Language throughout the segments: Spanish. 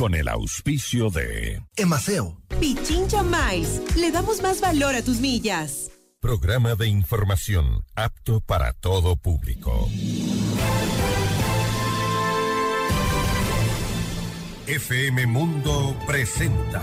con el auspicio de Emaceo. Pichincha Mais. Le damos más valor a tus millas. Programa de información apto para todo público. FM Mundo presenta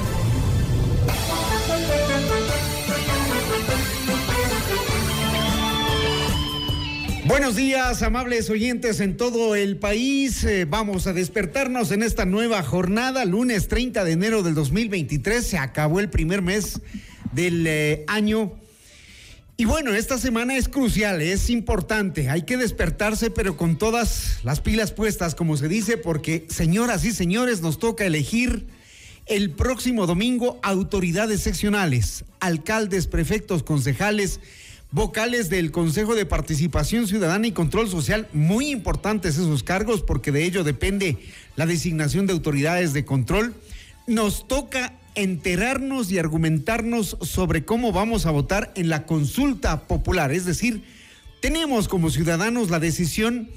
Buenos días, amables oyentes en todo el país. Eh, vamos a despertarnos en esta nueva jornada, lunes 30 de enero del 2023. Se acabó el primer mes del eh, año. Y bueno, esta semana es crucial, es importante. Hay que despertarse, pero con todas las pilas puestas, como se dice, porque, señoras y señores, nos toca elegir el próximo domingo autoridades seccionales, alcaldes, prefectos, concejales vocales del Consejo de Participación Ciudadana y Control Social, muy importantes esos cargos porque de ello depende la designación de autoridades de control. Nos toca enterarnos y argumentarnos sobre cómo vamos a votar en la consulta popular, es decir, tenemos como ciudadanos la decisión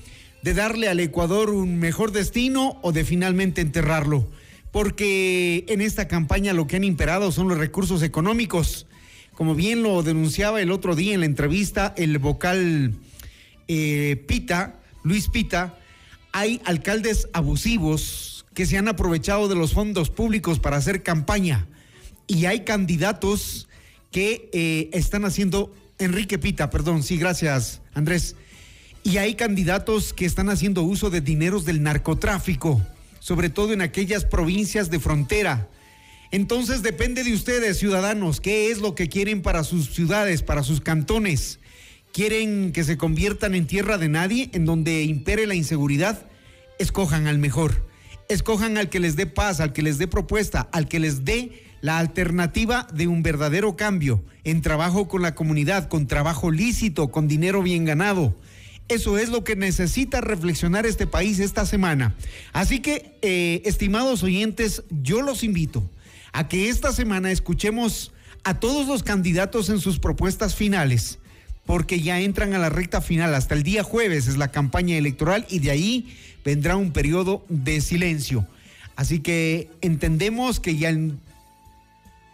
de darle al Ecuador un mejor destino o de finalmente enterrarlo, porque en esta campaña lo que han imperado son los recursos económicos como bien lo denunciaba el otro día en la entrevista el vocal eh, Pita, Luis Pita, hay alcaldes abusivos que se han aprovechado de los fondos públicos para hacer campaña. Y hay candidatos que eh, están haciendo, Enrique Pita, perdón, sí, gracias Andrés, y hay candidatos que están haciendo uso de dineros del narcotráfico, sobre todo en aquellas provincias de frontera entonces depende de ustedes, ciudadanos, qué es lo que quieren para sus ciudades, para sus cantones. ¿Quieren que se conviertan en tierra de nadie, en donde impere la inseguridad? Escojan al mejor. Escojan al que les dé paz, al que les dé propuesta, al que les dé la alternativa de un verdadero cambio en trabajo con la comunidad, con trabajo lícito, con dinero bien ganado. Eso es lo que necesita reflexionar este país esta semana. Así que, eh, estimados oyentes, yo los invito a que esta semana escuchemos a todos los candidatos en sus propuestas finales, porque ya entran a la recta final. Hasta el día jueves es la campaña electoral y de ahí vendrá un periodo de silencio. Así que entendemos que ya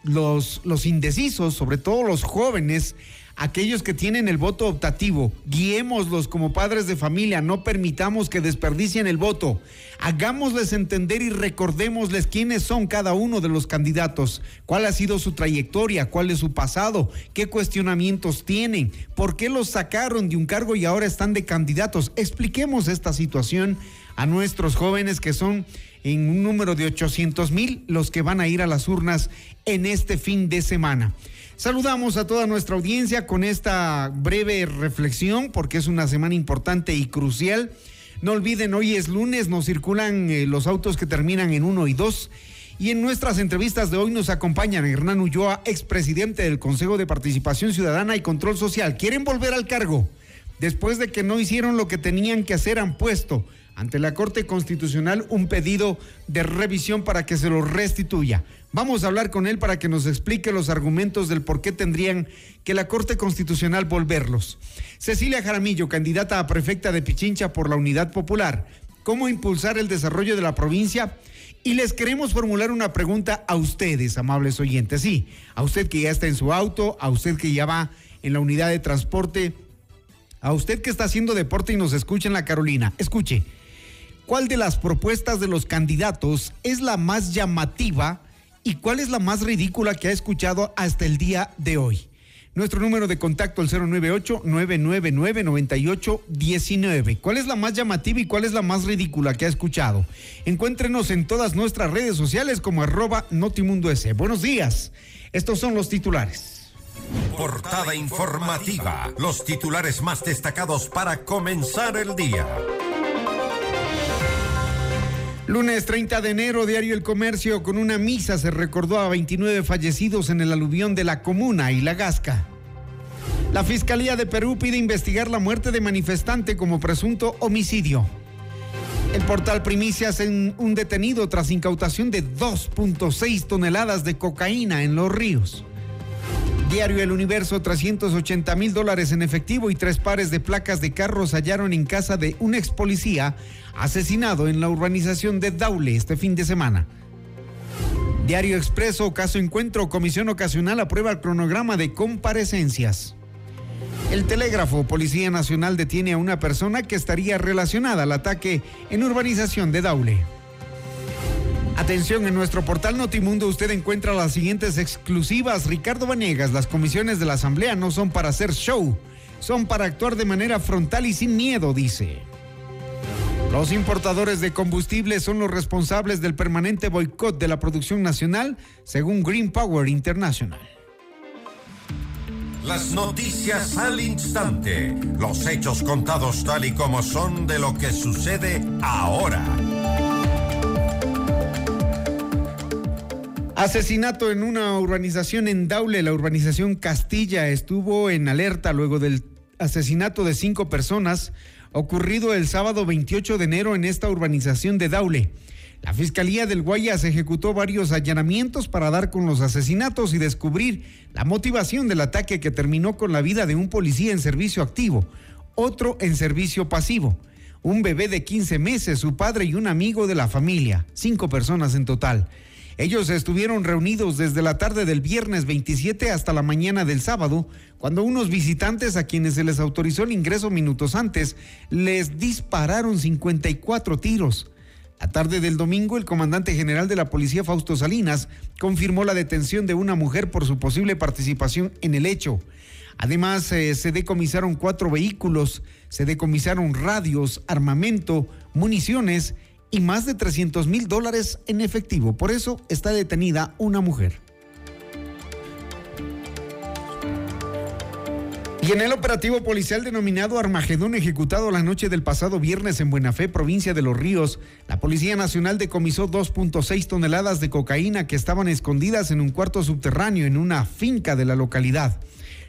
los, los indecisos, sobre todo los jóvenes, aquellos que tienen el voto optativo, guiémoslos como padres de familia, no permitamos que desperdicien el voto, hagámosles entender y recordémosles quiénes son cada uno de los candidatos, cuál ha sido su trayectoria, cuál es su pasado, qué cuestionamientos tienen, por qué los sacaron de un cargo y ahora están de candidatos. Expliquemos esta situación a nuestros jóvenes que son en un número de 800 mil los que van a ir a las urnas en este fin de semana. Saludamos a toda nuestra audiencia con esta breve reflexión porque es una semana importante y crucial. No olviden, hoy es lunes, nos circulan eh, los autos que terminan en uno y dos. Y en nuestras entrevistas de hoy nos acompañan Hernán Ulloa, expresidente del Consejo de Participación Ciudadana y Control Social. ¿Quieren volver al cargo? Después de que no hicieron lo que tenían que hacer, han puesto ante la Corte Constitucional un pedido de revisión para que se lo restituya. Vamos a hablar con él para que nos explique los argumentos del por qué tendrían que la Corte Constitucional volverlos. Cecilia Jaramillo, candidata a prefecta de Pichincha por la Unidad Popular. ¿Cómo impulsar el desarrollo de la provincia? Y les queremos formular una pregunta a ustedes, amables oyentes. Sí, a usted que ya está en su auto, a usted que ya va en la unidad de transporte, a usted que está haciendo deporte y nos escucha en la Carolina. Escuche. ¿Cuál de las propuestas de los candidatos es la más llamativa y cuál es la más ridícula que ha escuchado hasta el día de hoy? Nuestro número de contacto el 098-999-9819. ¿Cuál es la más llamativa y cuál es la más ridícula que ha escuchado? Encuéntrenos en todas nuestras redes sociales como arroba Notimundo. Buenos días. Estos son los titulares. Portada informativa. Los titulares más destacados para comenzar el día. Lunes 30 de enero, Diario El Comercio, con una misa se recordó a 29 fallecidos en el aluvión de la Comuna y la Gasca. La Fiscalía de Perú pide investigar la muerte de manifestante como presunto homicidio. El portal Primicias en un detenido tras incautación de 2.6 toneladas de cocaína en los ríos. Diario El Universo, 380 mil dólares en efectivo y tres pares de placas de carros hallaron en casa de un ex policía asesinado en la urbanización de Daule este fin de semana. Diario Expreso, caso encuentro, comisión ocasional aprueba el cronograma de comparecencias. El telégrafo, Policía Nacional detiene a una persona que estaría relacionada al ataque en urbanización de Daule. Atención, en nuestro portal Notimundo usted encuentra las siguientes exclusivas. Ricardo Vanegas, las comisiones de la Asamblea no son para hacer show, son para actuar de manera frontal y sin miedo, dice. Los importadores de combustible son los responsables del permanente boicot de la producción nacional, según Green Power International. Las noticias al instante. Los hechos contados tal y como son de lo que sucede ahora. Asesinato en una urbanización en Daule, la urbanización Castilla, estuvo en alerta luego del asesinato de cinco personas ocurrido el sábado 28 de enero en esta urbanización de Daule. La Fiscalía del Guayas ejecutó varios allanamientos para dar con los asesinatos y descubrir la motivación del ataque que terminó con la vida de un policía en servicio activo, otro en servicio pasivo, un bebé de 15 meses, su padre y un amigo de la familia, cinco personas en total. Ellos estuvieron reunidos desde la tarde del viernes 27 hasta la mañana del sábado, cuando unos visitantes a quienes se les autorizó el ingreso minutos antes les dispararon 54 tiros. La tarde del domingo, el comandante general de la policía, Fausto Salinas, confirmó la detención de una mujer por su posible participación en el hecho. Además, eh, se decomisaron cuatro vehículos, se decomisaron radios, armamento, municiones y más de 300 mil dólares en efectivo. Por eso está detenida una mujer. Y en el operativo policial denominado Armagedón, ejecutado la noche del pasado viernes en Buenafé, provincia de Los Ríos, la Policía Nacional decomisó 2.6 toneladas de cocaína que estaban escondidas en un cuarto subterráneo en una finca de la localidad.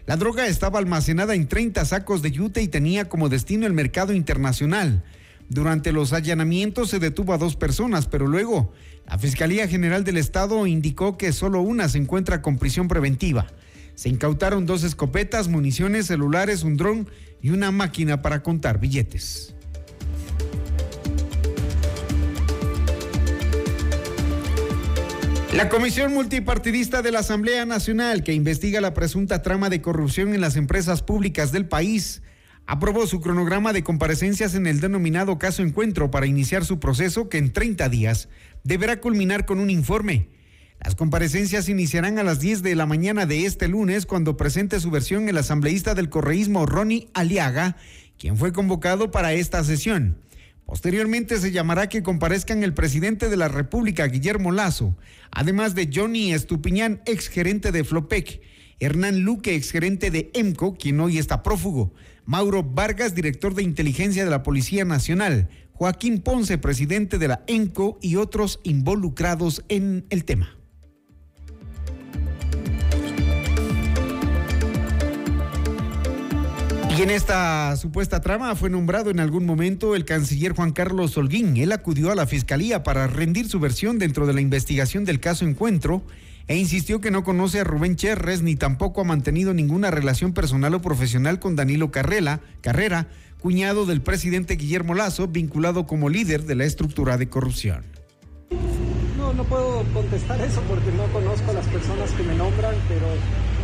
La droga estaba almacenada en 30 sacos de yute y tenía como destino el mercado internacional. Durante los allanamientos se detuvo a dos personas, pero luego la Fiscalía General del Estado indicó que solo una se encuentra con prisión preventiva. Se incautaron dos escopetas, municiones, celulares, un dron y una máquina para contar billetes. La Comisión Multipartidista de la Asamblea Nacional, que investiga la presunta trama de corrupción en las empresas públicas del país, aprobó su cronograma de comparecencias en el denominado caso encuentro para iniciar su proceso que en 30 días deberá culminar con un informe. Las comparecencias iniciarán a las 10 de la mañana de este lunes cuando presente su versión el asambleísta del correísmo Ronnie Aliaga, quien fue convocado para esta sesión. Posteriormente se llamará que comparezcan el presidente de la República, Guillermo Lazo, además de Johnny Estupiñán, exgerente de Flopec, Hernán Luque, exgerente de EMCO, quien hoy está prófugo, Mauro Vargas, director de inteligencia de la Policía Nacional, Joaquín Ponce, presidente de la ENCO y otros involucrados en el tema. Y en esta supuesta trama fue nombrado en algún momento el canciller Juan Carlos Holguín. Él acudió a la fiscalía para rendir su versión dentro de la investigación del caso Encuentro e insistió que no conoce a Rubén Cherres ni tampoco ha mantenido ninguna relación personal o profesional con Danilo Carrera, Carrera, cuñado del presidente Guillermo Lazo, vinculado como líder de la estructura de corrupción. No, no puedo contestar eso porque no conozco a las personas que me nombran, pero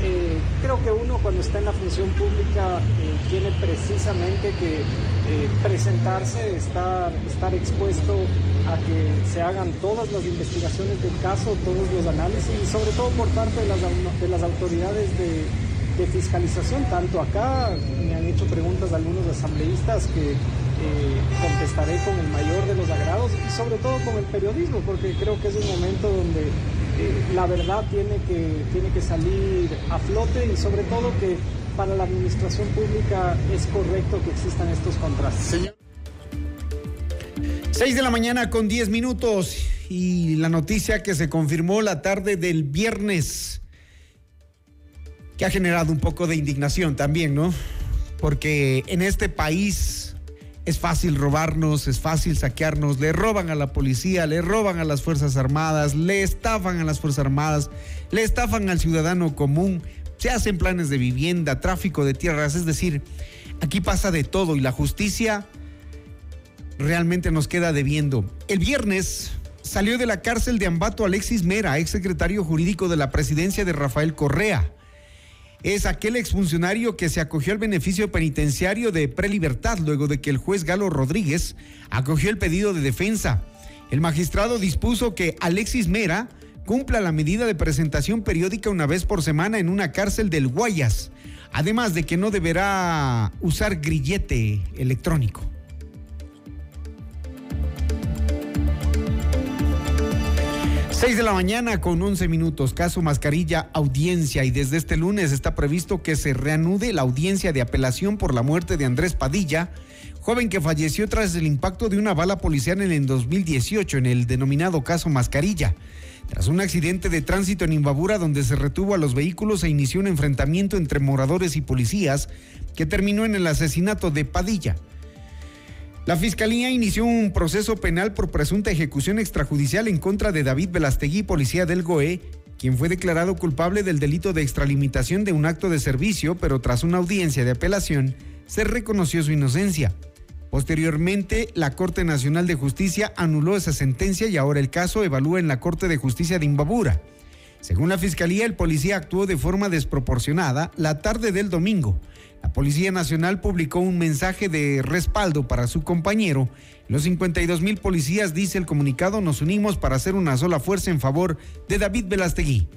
eh, creo que uno cuando está en la función pública eh, tiene precisamente que eh, presentarse, estar, estar expuesto a que se hagan todas las investigaciones del caso, todos los análisis y sobre todo por parte de las, de las autoridades de, de fiscalización. Tanto acá me han hecho preguntas algunos asambleístas que contestaré con el mayor de los agrados y sobre todo con el periodismo, porque creo que es un momento donde la verdad tiene que, tiene que salir a flote y sobre todo que para la administración pública es correcto que existan estos contrastes. Seis de la mañana con diez minutos y la noticia que se confirmó la tarde del viernes. que ha generado un poco de indignación también, ¿no? Porque en este país es fácil robarnos, es fácil saquearnos, le roban a la policía, le roban a las Fuerzas Armadas, le estafan a las Fuerzas Armadas, le estafan al ciudadano común, se hacen planes de vivienda, tráfico de tierras, es decir, aquí pasa de todo y la justicia realmente nos queda debiendo. El viernes salió de la cárcel de Ambato Alexis Mera, ex secretario jurídico de la presidencia de Rafael Correa es aquel exfuncionario que se acogió al beneficio penitenciario de prelibertad luego de que el juez Galo Rodríguez acogió el pedido de defensa. El magistrado dispuso que Alexis Mera cumpla la medida de presentación periódica una vez por semana en una cárcel del Guayas, además de que no deberá usar grillete electrónico. 6 de la mañana con 11 minutos, caso mascarilla, audiencia y desde este lunes está previsto que se reanude la audiencia de apelación por la muerte de Andrés Padilla, joven que falleció tras el impacto de una bala policial en el 2018 en el denominado caso mascarilla. Tras un accidente de tránsito en Imbabura donde se retuvo a los vehículos e inició un enfrentamiento entre moradores y policías que terminó en el asesinato de Padilla. La Fiscalía inició un proceso penal por presunta ejecución extrajudicial en contra de David Velastegui, policía del GOE, quien fue declarado culpable del delito de extralimitación de un acto de servicio, pero tras una audiencia de apelación se reconoció su inocencia. Posteriormente, la Corte Nacional de Justicia anuló esa sentencia y ahora el caso evalúa en la Corte de Justicia de Imbabura. Según la Fiscalía, el policía actuó de forma desproporcionada la tarde del domingo la Policía Nacional publicó un mensaje de respaldo para su compañero. Los 52 mil policías, dice el comunicado, nos unimos para hacer una sola fuerza en favor de David Velastegui.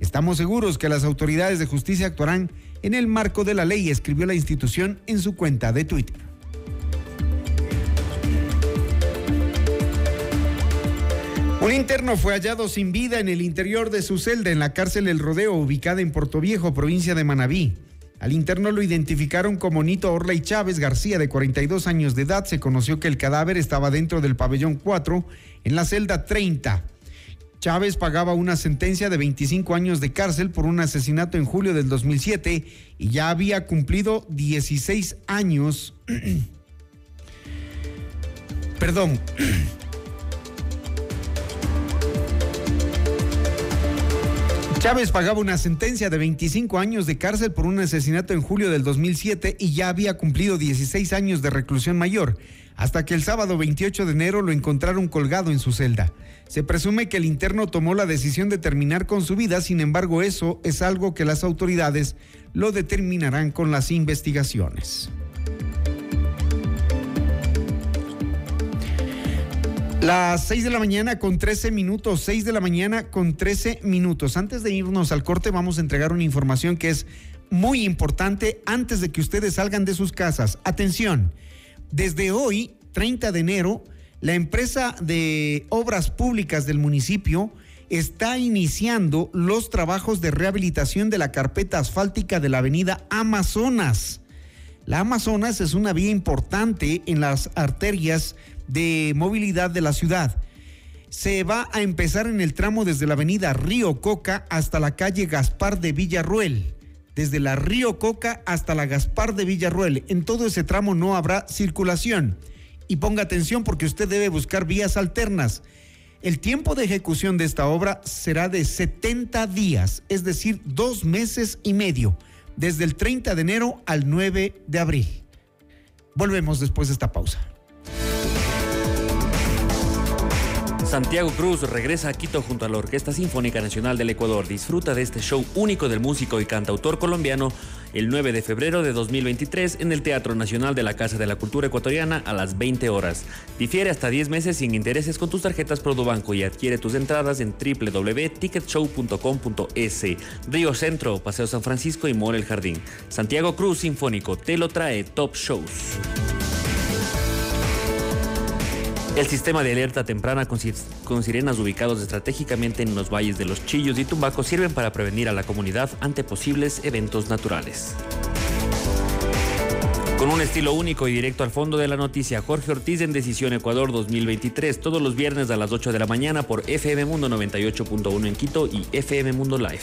Estamos seguros que las autoridades de justicia actuarán en el marco de la ley, escribió la institución en su cuenta de Twitter. Un interno fue hallado sin vida en el interior de su celda en la cárcel El Rodeo, ubicada en Viejo, provincia de Manabí. Al interno lo identificaron como Nito Orley Chávez García, de 42 años de edad. Se conoció que el cadáver estaba dentro del pabellón 4, en la celda 30. Chávez pagaba una sentencia de 25 años de cárcel por un asesinato en julio del 2007 y ya había cumplido 16 años. Perdón. Chávez pagaba una sentencia de 25 años de cárcel por un asesinato en julio del 2007 y ya había cumplido 16 años de reclusión mayor, hasta que el sábado 28 de enero lo encontraron colgado en su celda. Se presume que el interno tomó la decisión de terminar con su vida, sin embargo eso es algo que las autoridades lo determinarán con las investigaciones. Las 6 de la mañana con 13 minutos, 6 de la mañana con 13 minutos. Antes de irnos al corte vamos a entregar una información que es muy importante antes de que ustedes salgan de sus casas. Atención, desde hoy, 30 de enero, la empresa de obras públicas del municipio está iniciando los trabajos de rehabilitación de la carpeta asfáltica de la avenida Amazonas. La Amazonas es una vía importante en las arterias de movilidad de la ciudad. Se va a empezar en el tramo desde la avenida Río Coca hasta la calle Gaspar de Villarruel. Desde la Río Coca hasta la Gaspar de Villarruel. En todo ese tramo no habrá circulación. Y ponga atención porque usted debe buscar vías alternas. El tiempo de ejecución de esta obra será de 70 días, es decir, dos meses y medio, desde el 30 de enero al 9 de abril. Volvemos después de esta pausa. Santiago Cruz regresa a Quito junto a la Orquesta Sinfónica Nacional del Ecuador. Disfruta de este show único del músico y cantautor colombiano el 9 de febrero de 2023 en el Teatro Nacional de la Casa de la Cultura Ecuatoriana a las 20 horas. Difiere hasta 10 meses sin intereses con tus tarjetas Produbanco y adquiere tus entradas en www.ticketshow.com.es. Río Centro, Paseo San Francisco y More el Jardín. Santiago Cruz Sinfónico te lo trae Top Shows. El sistema de alerta temprana con, sirenas ubicados estratégicamente en los valles de los Chillos y Tumbaco sirven para prevenir a la comunidad ante posibles eventos naturales. Con un estilo único y directo al fondo de la noticia, Jorge Ortiz en Decisión Ecuador 2023, todos los viernes a las 8 de la mañana por FM Mundo 98.1 en Quito y FM Mundo Live.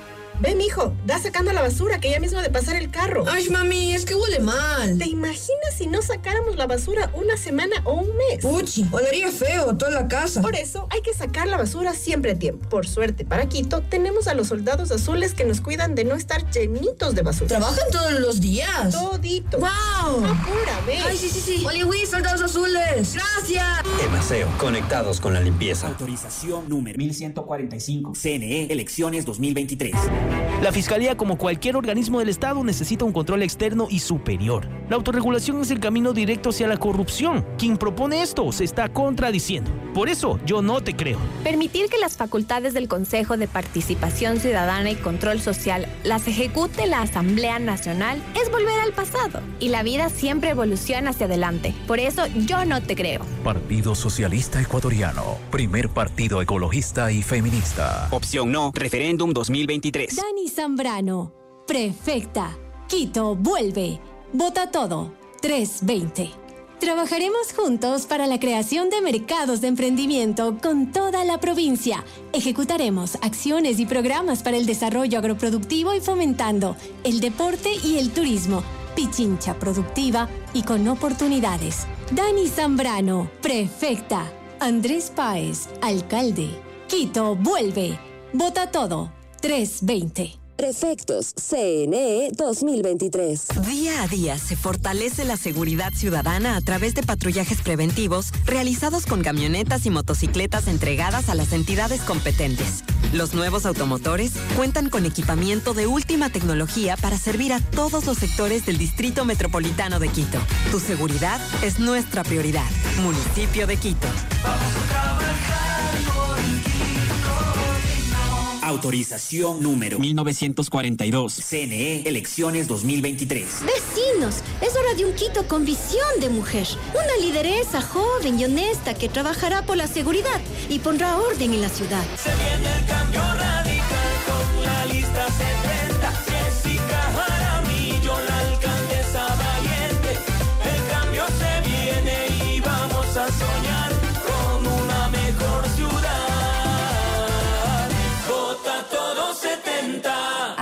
Ve, mijo, da sacando la basura que ya mismo de pasar el carro. Ay, mami, es que huele mal. ¿Te imaginas si no sacáramos la basura una semana o un mes? Puchi, olería feo toda la casa. Por eso hay que sacar la basura siempre a tiempo. Por suerte, para Quito, tenemos a los soldados azules que nos cuidan de no estar llenitos de basura. ¿Trabajan todos los días? Todito. ¡Wow! Apura, ve. Ay, sí, sí, sí. Oliwi, soldados azules. Gracias. Emaseo, conectados con la limpieza. Autorización número 1145. CNE, elecciones 2023. La Fiscalía, como cualquier organismo del Estado, necesita un control externo y superior. La autorregulación es el camino directo hacia la corrupción. Quien propone esto se está contradiciendo. Por eso, yo no te creo. Permitir que las facultades del Consejo de Participación Ciudadana y Control Social las ejecute la Asamblea Nacional es volver al pasado. Y la vida siempre evoluciona hacia adelante. Por eso, yo no te creo. Partido Socialista Ecuatoriano. Primer partido ecologista y feminista. Opción no. Referéndum 2023. Dani Zambrano. Prefecta. Quito vuelve. Vota todo. 320. Trabajaremos juntos para la creación de mercados de emprendimiento con toda la provincia. Ejecutaremos acciones y programas para el desarrollo agroproductivo y fomentando el deporte y el turismo. Pichincha productiva y con oportunidades. Dani Zambrano, prefecta. Andrés Páez, alcalde. Quito vuelve. Vota todo. 320. Prefectos CNE 2023. Día a día se fortalece la seguridad ciudadana a través de patrullajes preventivos realizados con camionetas y motocicletas entregadas a las entidades competentes. Los nuevos automotores cuentan con equipamiento de última tecnología para servir a todos los sectores del Distrito Metropolitano de Quito. Tu seguridad es nuestra prioridad. Municipio de Quito. Autorización número 1942. CNE, elecciones 2023. Vecinos, es hora de un Quito con visión de mujer. Una lideresa joven y honesta que trabajará por la seguridad y pondrá orden en la ciudad. Se viene el cambio radical con la lista 70.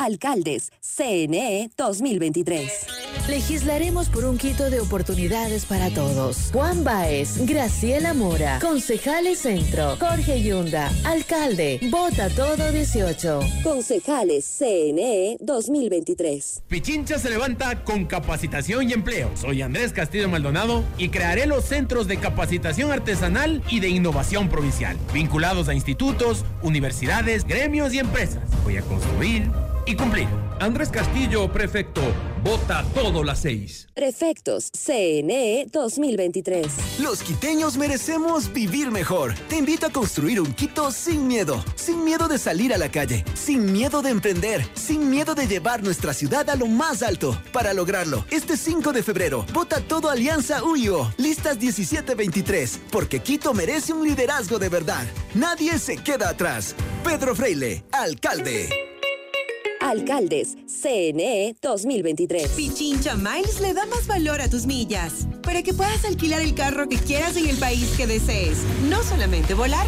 Alcaldes CNE 2023. Legislaremos por un Quito de oportunidades para todos. Juan Baez, Graciela Mora, Concejales Centro, Jorge Yunda, Alcalde, Vota Todo 18. Concejales CNE 2023. Pichincha se levanta con capacitación y empleo. Soy Andrés Castillo Maldonado y crearé los centros de capacitación artesanal y de innovación provincial, vinculados a institutos, universidades, gremios y empresas. Voy a construir y cumplir. Andrés Castillo, prefecto. Vota todo las seis. Prefectos CNE 2023. Los quiteños merecemos vivir mejor. Te invito a construir un Quito sin miedo. Sin miedo de salir a la calle. Sin miedo de emprender. Sin miedo de llevar nuestra ciudad a lo más alto. Para lograrlo, este 5 de febrero, vota todo Alianza UIO. Listas 1723. Porque Quito merece un liderazgo de verdad. Nadie se queda atrás. Pedro Freile, alcalde. Alcaldes CNE 2023. Pichincha Miles le da más valor a tus millas para que puedas alquilar el carro que quieras en el país que desees. No solamente volar,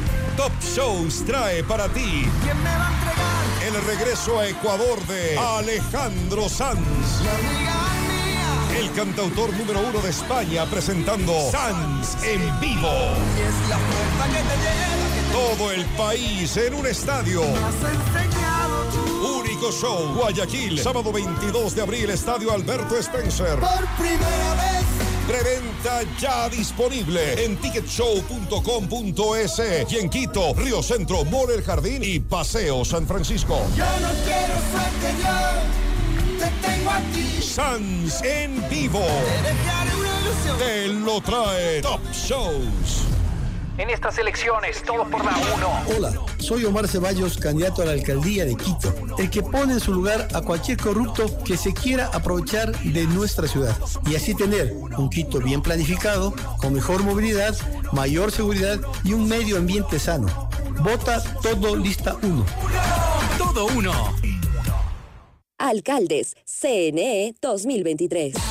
Top Shows trae para ti. ¿Quién me va a entregar? El regreso a Ecuador de Alejandro Sanz. El cantautor número uno de España presentando Sanz en vivo. Es la puerta que te lleva. Todo el país en un estadio. Único show. Guayaquil, sábado 22 de abril, Estadio Alberto Spencer. Por primera vez Preventa ya disponible en ticketshow.com.es y en Quito, Río Centro, More El Jardín y Paseo San Francisco. Yo no quiero suerte, yo te tengo a ti. Sans en vivo. Te una ilusión. Te lo trae Top Shows. En estas elecciones, todo por la uno. Hola, soy Omar Ceballos, candidato a la alcaldía de Quito, el que pone en su lugar a cualquier corrupto que se quiera aprovechar de nuestra ciudad y así tener un Quito bien planificado, con mejor movilidad, mayor seguridad y un medio ambiente sano. Vota todo lista 1. Todo uno. Alcaldes, CNE 2023.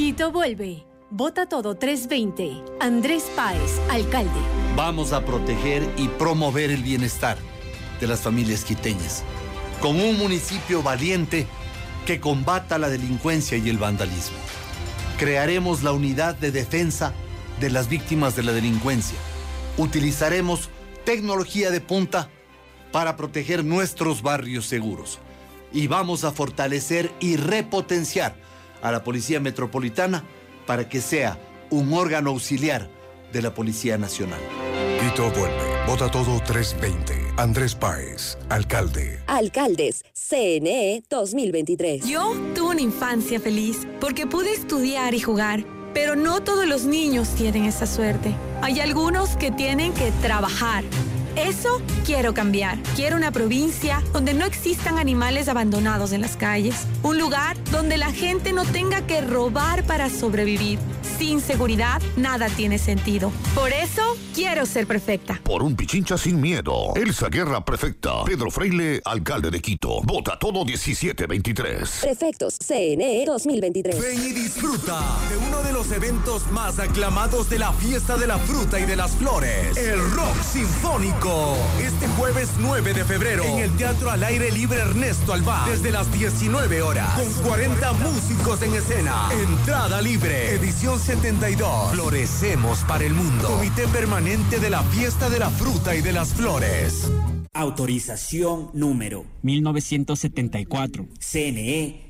Quito vuelve. Vota todo 320. Andrés Páez, alcalde. Vamos a proteger y promover el bienestar de las familias quiteñas, con un municipio valiente que combata la delincuencia y el vandalismo. Crearemos la unidad de defensa de las víctimas de la delincuencia. Utilizaremos tecnología de punta para proteger nuestros barrios seguros. Y vamos a fortalecer y repotenciar a la Policía Metropolitana para que sea un órgano auxiliar de la Policía Nacional. Quito vuelve. Vota todo 320. Andrés Páez, alcalde. Alcaldes, CNE 2023. Yo tuve una infancia feliz porque pude estudiar y jugar, pero no todos los niños tienen esa suerte. Hay algunos que tienen que trabajar. Eso quiero cambiar. Quiero una provincia donde no existan animales abandonados en las calles. Un lugar donde la gente no tenga que robar para sobrevivir. Sin seguridad, nada tiene sentido. Por eso, quiero ser perfecta. Por un pichincha sin miedo. Elsa Guerra Prefecta. Pedro Freile, alcalde de Quito. Vota todo 1723. Prefectos, CNE 2023. Ven y disfruta de uno de los eventos más aclamados de la fiesta de la fruta y de las flores. El Rock Sinfónico. Este jueves 9 de febrero en el Teatro al Aire Libre Ernesto Alba. Desde las 19 horas. Con 40 músicos en escena. Entrada libre. Edición 72. Florecemos para el mundo. Comité Permanente de la Fiesta de la Fruta y de las Flores. Autorización número 1974. CNE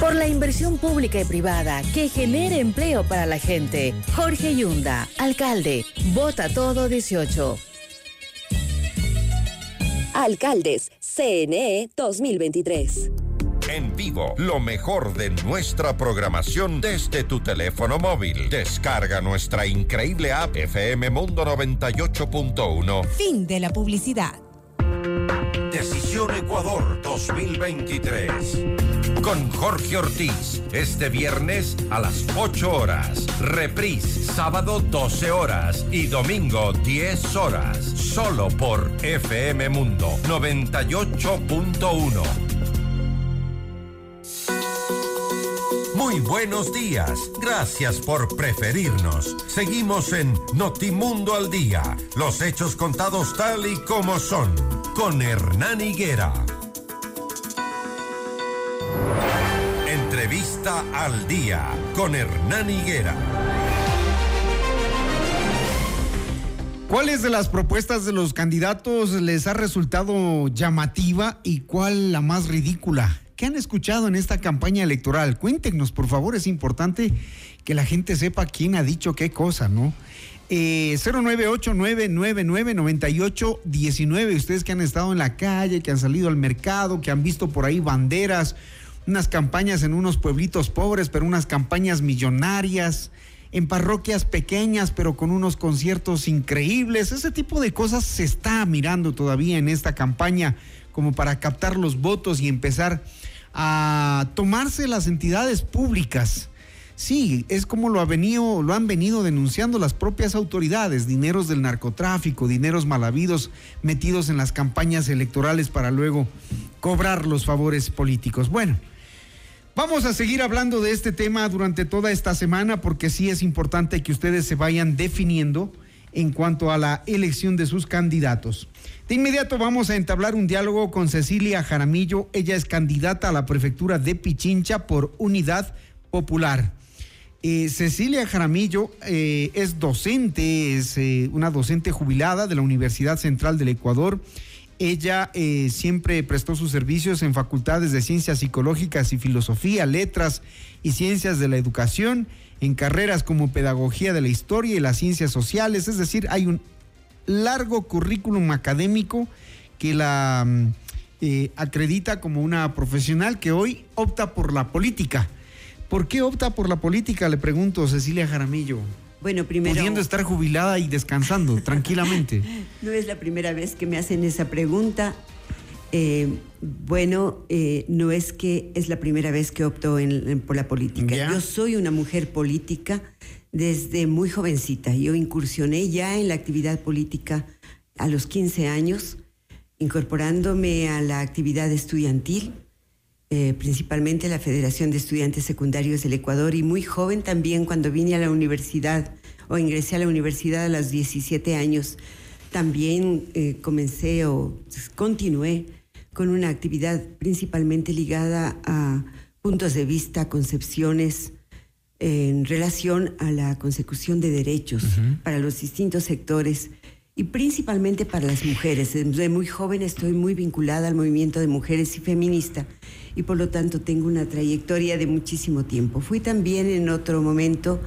Por la inversión pública y privada que genere empleo para la gente. Jorge Yunda, alcalde. Vota todo 18. Alcaldes, CNE 2023. En vivo, lo mejor de nuestra programación desde tu teléfono móvil. Descarga nuestra increíble app FM Mundo 98.1. Fin de la publicidad. Decisión Ecuador 2023. Con Jorge Ortiz, este viernes a las 8 horas. Reprise, sábado 12 horas y domingo 10 horas. Solo por FM Mundo 98.1. Muy buenos días. Gracias por preferirnos. Seguimos en Notimundo al Día. Los hechos contados tal y como son. Con Hernán Higuera. Entrevista al Día. Con Hernán Higuera. ¿Cuáles de las propuestas de los candidatos les ha resultado llamativa y cuál la más ridícula? ¿Qué han escuchado en esta campaña electoral? Cuéntenos, por favor, es importante que la gente sepa quién ha dicho qué cosa, ¿no? Eh, 098-999-9819. Ustedes que han estado en la calle, que han salido al mercado, que han visto por ahí banderas, unas campañas en unos pueblitos pobres, pero unas campañas millonarias. en parroquias pequeñas, pero con unos conciertos increíbles. Ese tipo de cosas se está mirando todavía en esta campaña como para captar los votos y empezar a tomarse las entidades públicas. Sí, es como lo, ha venido, lo han venido denunciando las propias autoridades, dineros del narcotráfico, dineros mal habidos metidos en las campañas electorales para luego cobrar los favores políticos. Bueno, vamos a seguir hablando de este tema durante toda esta semana porque sí es importante que ustedes se vayan definiendo en cuanto a la elección de sus candidatos. De inmediato vamos a entablar un diálogo con Cecilia Jaramillo. Ella es candidata a la prefectura de Pichincha por Unidad Popular. Eh, Cecilia Jaramillo eh, es docente, es eh, una docente jubilada de la Universidad Central del Ecuador. Ella siempre prestó sus servicios en facultades de ciencias psicológicas y filosofía, letras y ciencias de la educación, en carreras como pedagogía de la historia y las ciencias sociales. Es decir, hay un largo currículum académico que la mm, acredita como una profesional que hoy opta por la política ¿Por qué opta por la política? Le pregunto, Cecilia Jaramillo. Bueno, primero. Pudiendo estar jubilada y descansando tranquilamente. No es la primera vez que me hacen esa pregunta. Eh, bueno, eh, no es que es la primera vez que opto por la política. Yo soy una mujer política desde muy jovencita. Yo incursioné ya en la actividad política a los 15 años, incorporándome a la actividad estudiantil eh, principalmente la Federación de Estudiantes Secundarios del Ecuador y muy joven también cuando vine a la universidad o ingresé a la universidad a los 17 años, también eh, comencé o continué con una actividad principalmente ligada a puntos de vista, concepciones en relación a la consecución de derechos para los distintos sectores y principalmente para las mujeres. Desde muy joven estoy muy vinculada al movimiento de mujeres y feminista y por lo tanto tengo una trayectoria de muchísimo tiempo. Fui también en otro momento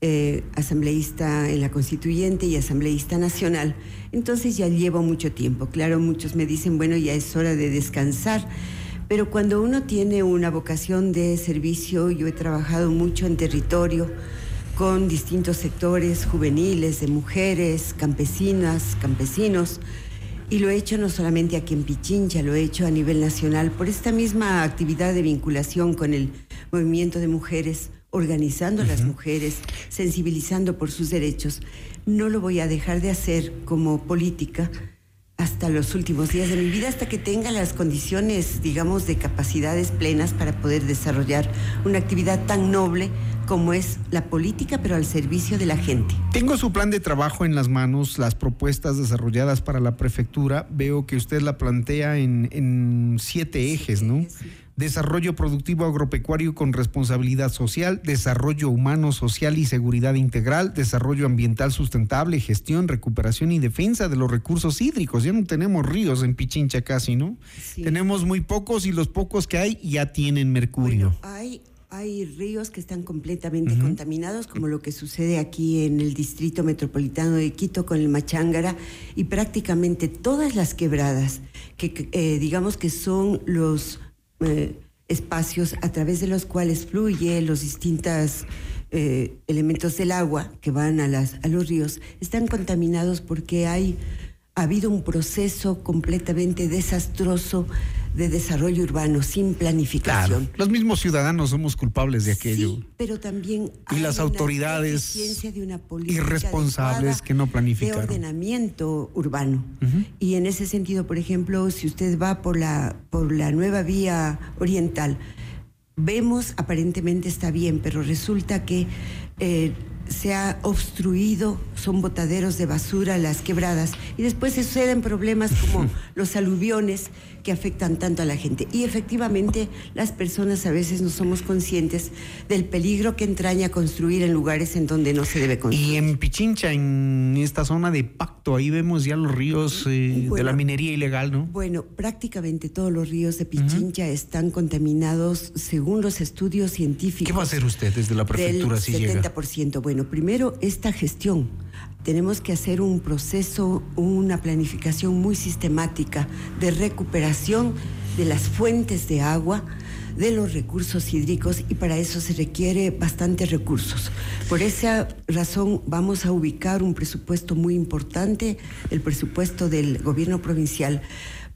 eh, asambleísta en la constituyente y asambleísta nacional, entonces ya llevo mucho tiempo. Claro, muchos me dicen, bueno, ya es hora de descansar, pero cuando uno tiene una vocación de servicio, yo he trabajado mucho en territorio con distintos sectores juveniles, de mujeres, campesinas, campesinos, y lo he hecho no solamente aquí en Pichincha, lo he hecho a nivel nacional por esta misma actividad de vinculación con el movimiento de mujeres, organizando a las mujeres, sensibilizando por sus derechos. No lo voy a dejar de hacer como política hasta los últimos días de mi vida, hasta que tenga las condiciones, digamos, de capacidades plenas para poder desarrollar una actividad tan noble como es la política, pero al servicio de la gente. Tengo su plan de trabajo en las manos, las propuestas desarrolladas para la prefectura. Veo que usted la plantea en, siete ejes, ¿no? Desarrollo productivo agropecuario con responsabilidad social, desarrollo humano, social y seguridad integral, desarrollo ambiental sustentable, gestión, recuperación y defensa de los recursos hídricos. Ya no tenemos ríos en Pichincha casi, ¿no? Tenemos muy pocos y los pocos que hay ya tienen mercurio. hay hay ríos que están completamente contaminados, como lo que sucede aquí en el distrito metropolitano de Quito con el Machángara, y prácticamente todas las quebradas, que eh, digamos que son los eh, espacios a través de los cuales fluye los distintos eh, elementos del agua que van a, las, a los ríos, están contaminados porque hay, ha habido un proceso completamente desastroso de desarrollo urbano sin planificación. los mismos ciudadanos somos culpables de aquello. Sí, pero también y las autoridades irresponsables que no planifican. De ordenamiento urbano. Y en ese sentido, por ejemplo, si usted va por la por la nueva vía oriental, vemos aparentemente está bien, pero resulta que eh, se ha obstruido, son botaderos de basura las quebradas y después se suceden problemas como los aluviones que afectan tanto a la gente. Y efectivamente las personas a veces no somos conscientes del peligro que entraña construir en lugares en donde no se debe construir. Y en Pichincha, en esta zona de pacto, ahí vemos ya los ríos eh, de la minería ilegal, ¿no? Bueno, prácticamente todos los ríos de Pichincha están contaminados según los estudios científicos. ¿Qué va a hacer usted desde la prefectura si 70%. Bueno, primero esta gestión tenemos que hacer un proceso, una planificación muy sistemática de recuperación de las fuentes de agua, de los recursos hídricos y para eso se requiere bastantes recursos. Por esa razón vamos a ubicar un presupuesto muy importante, el presupuesto del gobierno provincial,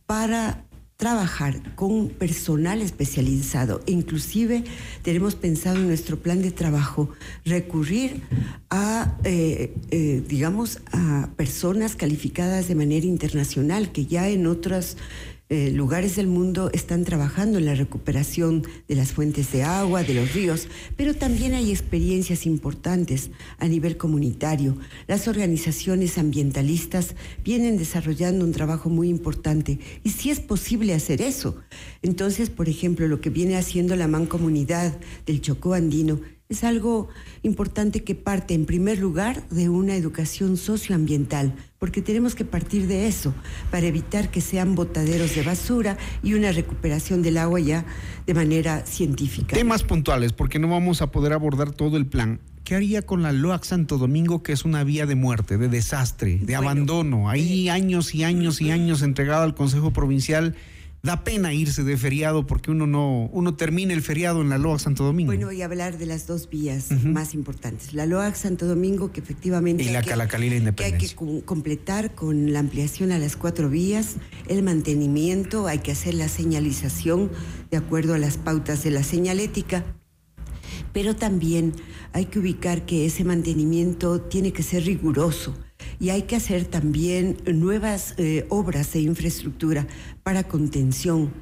para trabajar con personal especializado. Inclusive tenemos pensado en nuestro plan de trabajo recurrir a, eh, eh, digamos, a personas calificadas de manera internacional que ya en otras eh, lugares del mundo están trabajando en la recuperación de las fuentes de agua, de los ríos, pero también hay experiencias importantes a nivel comunitario. Las organizaciones ambientalistas vienen desarrollando un trabajo muy importante y si es posible hacer eso. Entonces, por ejemplo, lo que viene haciendo la mancomunidad del Chocó Andino es algo importante que parte en primer lugar de una educación socioambiental, porque tenemos que partir de eso para evitar que sean botaderos de basura y una recuperación del agua ya de manera científica. Temas puntuales, porque no vamos a poder abordar todo el plan. ¿Qué haría con la LOAC Santo Domingo, que es una vía de muerte, de desastre, de abandono? Ahí años y años y años entregado al Consejo Provincial da pena irse de feriado porque uno no uno termina el feriado en la Loa Santo Domingo. Bueno, voy a hablar de las dos vías más importantes. La Loa Santo Domingo que efectivamente y la Calacalí Independencia. Que hay que completar con la ampliación a las cuatro vías, el mantenimiento, hay que hacer la señalización de acuerdo a las pautas de la señalética. Pero también hay que ubicar que ese mantenimiento tiene que ser riguroso y hay que hacer también nuevas eh, obras de infraestructura para contención,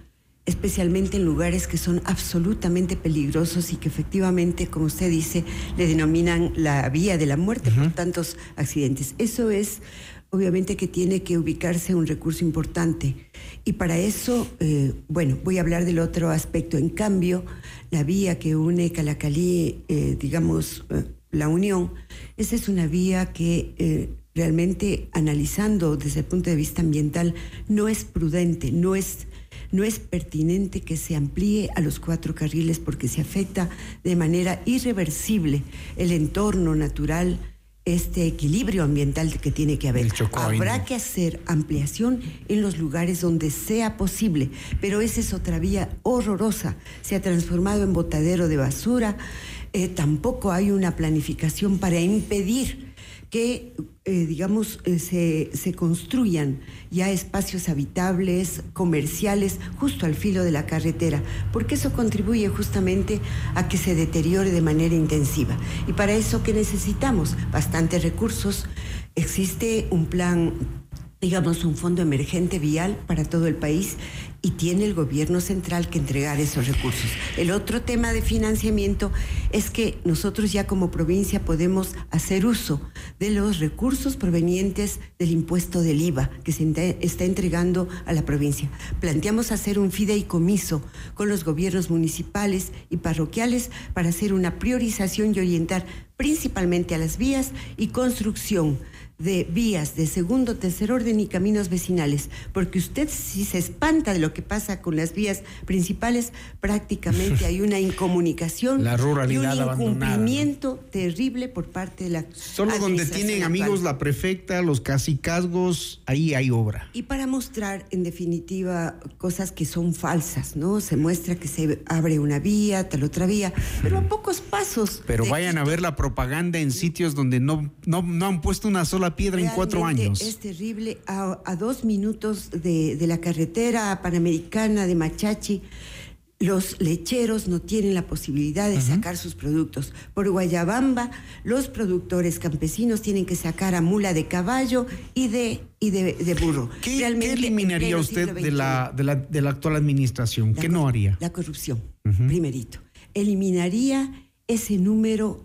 especialmente en lugares que son absolutamente peligrosos y que efectivamente, como usted dice, le denominan la vía de la muerte por tantos accidentes. Eso es obviamente que tiene que ubicarse un recurso importante. Y para eso, eh, bueno, voy a hablar del otro aspecto. En cambio, la vía que une Calacalí, eh, digamos, la Unión, esa es una vía que realmente analizando desde el punto de vista ambiental, no es prudente, no es, no es pertinente que se amplíe a los cuatro carriles porque se afecta de manera irreversible el entorno natural, este equilibrio ambiental que tiene que haber. Habrá que hacer ampliación en los lugares donde sea posible, pero esa es otra vía horrorosa. Se ha transformado en botadero de basura. Eh, tampoco hay una planificación para impedir que, eh, digamos, eh, se, se, construyan ya espacios habitables, comerciales, justo al filo de la carretera, porque eso contribuye justamente a que se deteriore de manera intensiva. Y para eso, ¿qué necesitamos? Bastantes recursos. Existe un plan digamos, un fondo emergente vial para todo el país y tiene el gobierno central que entregar esos recursos. El otro tema de financiamiento es que nosotros ya como provincia podemos hacer uso de los recursos provenientes del impuesto del IVA que se está entregando a la provincia. Planteamos hacer un fideicomiso con los gobiernos municipales y parroquiales para hacer una priorización y orientar principalmente a las vías y construcción de vías de segundo, tercer orden y caminos vecinales, porque usted si se espanta de lo que pasa con las vías principales, prácticamente hay una incomunicación la ruralidad y un incumplimiento terrible por parte de la Solo donde tienen amigos la prefecta, los casicazgos, ahí hay obra. Y para mostrar en definitiva cosas que son falsas, ¿no? Se muestra que se abre una vía, tal otra vía, pero a pocos pasos. Pero vayan a ver la propaganda en sitios donde no, no, no han puesto una sola piedra en cuatro años. Es terrible. A, dos minutos de, la carretera panamericana de Machachi, los lecheros no tienen la posibilidad de sacar sus productos. Por Guayabamba, los productores campesinos tienen que sacar a mula de caballo y de, y de, burro. ¿Qué, eliminaría usted de la, de la, de, la, actual administración? ¿Qué no haría? La corrupción, primerito. Eliminaría ese número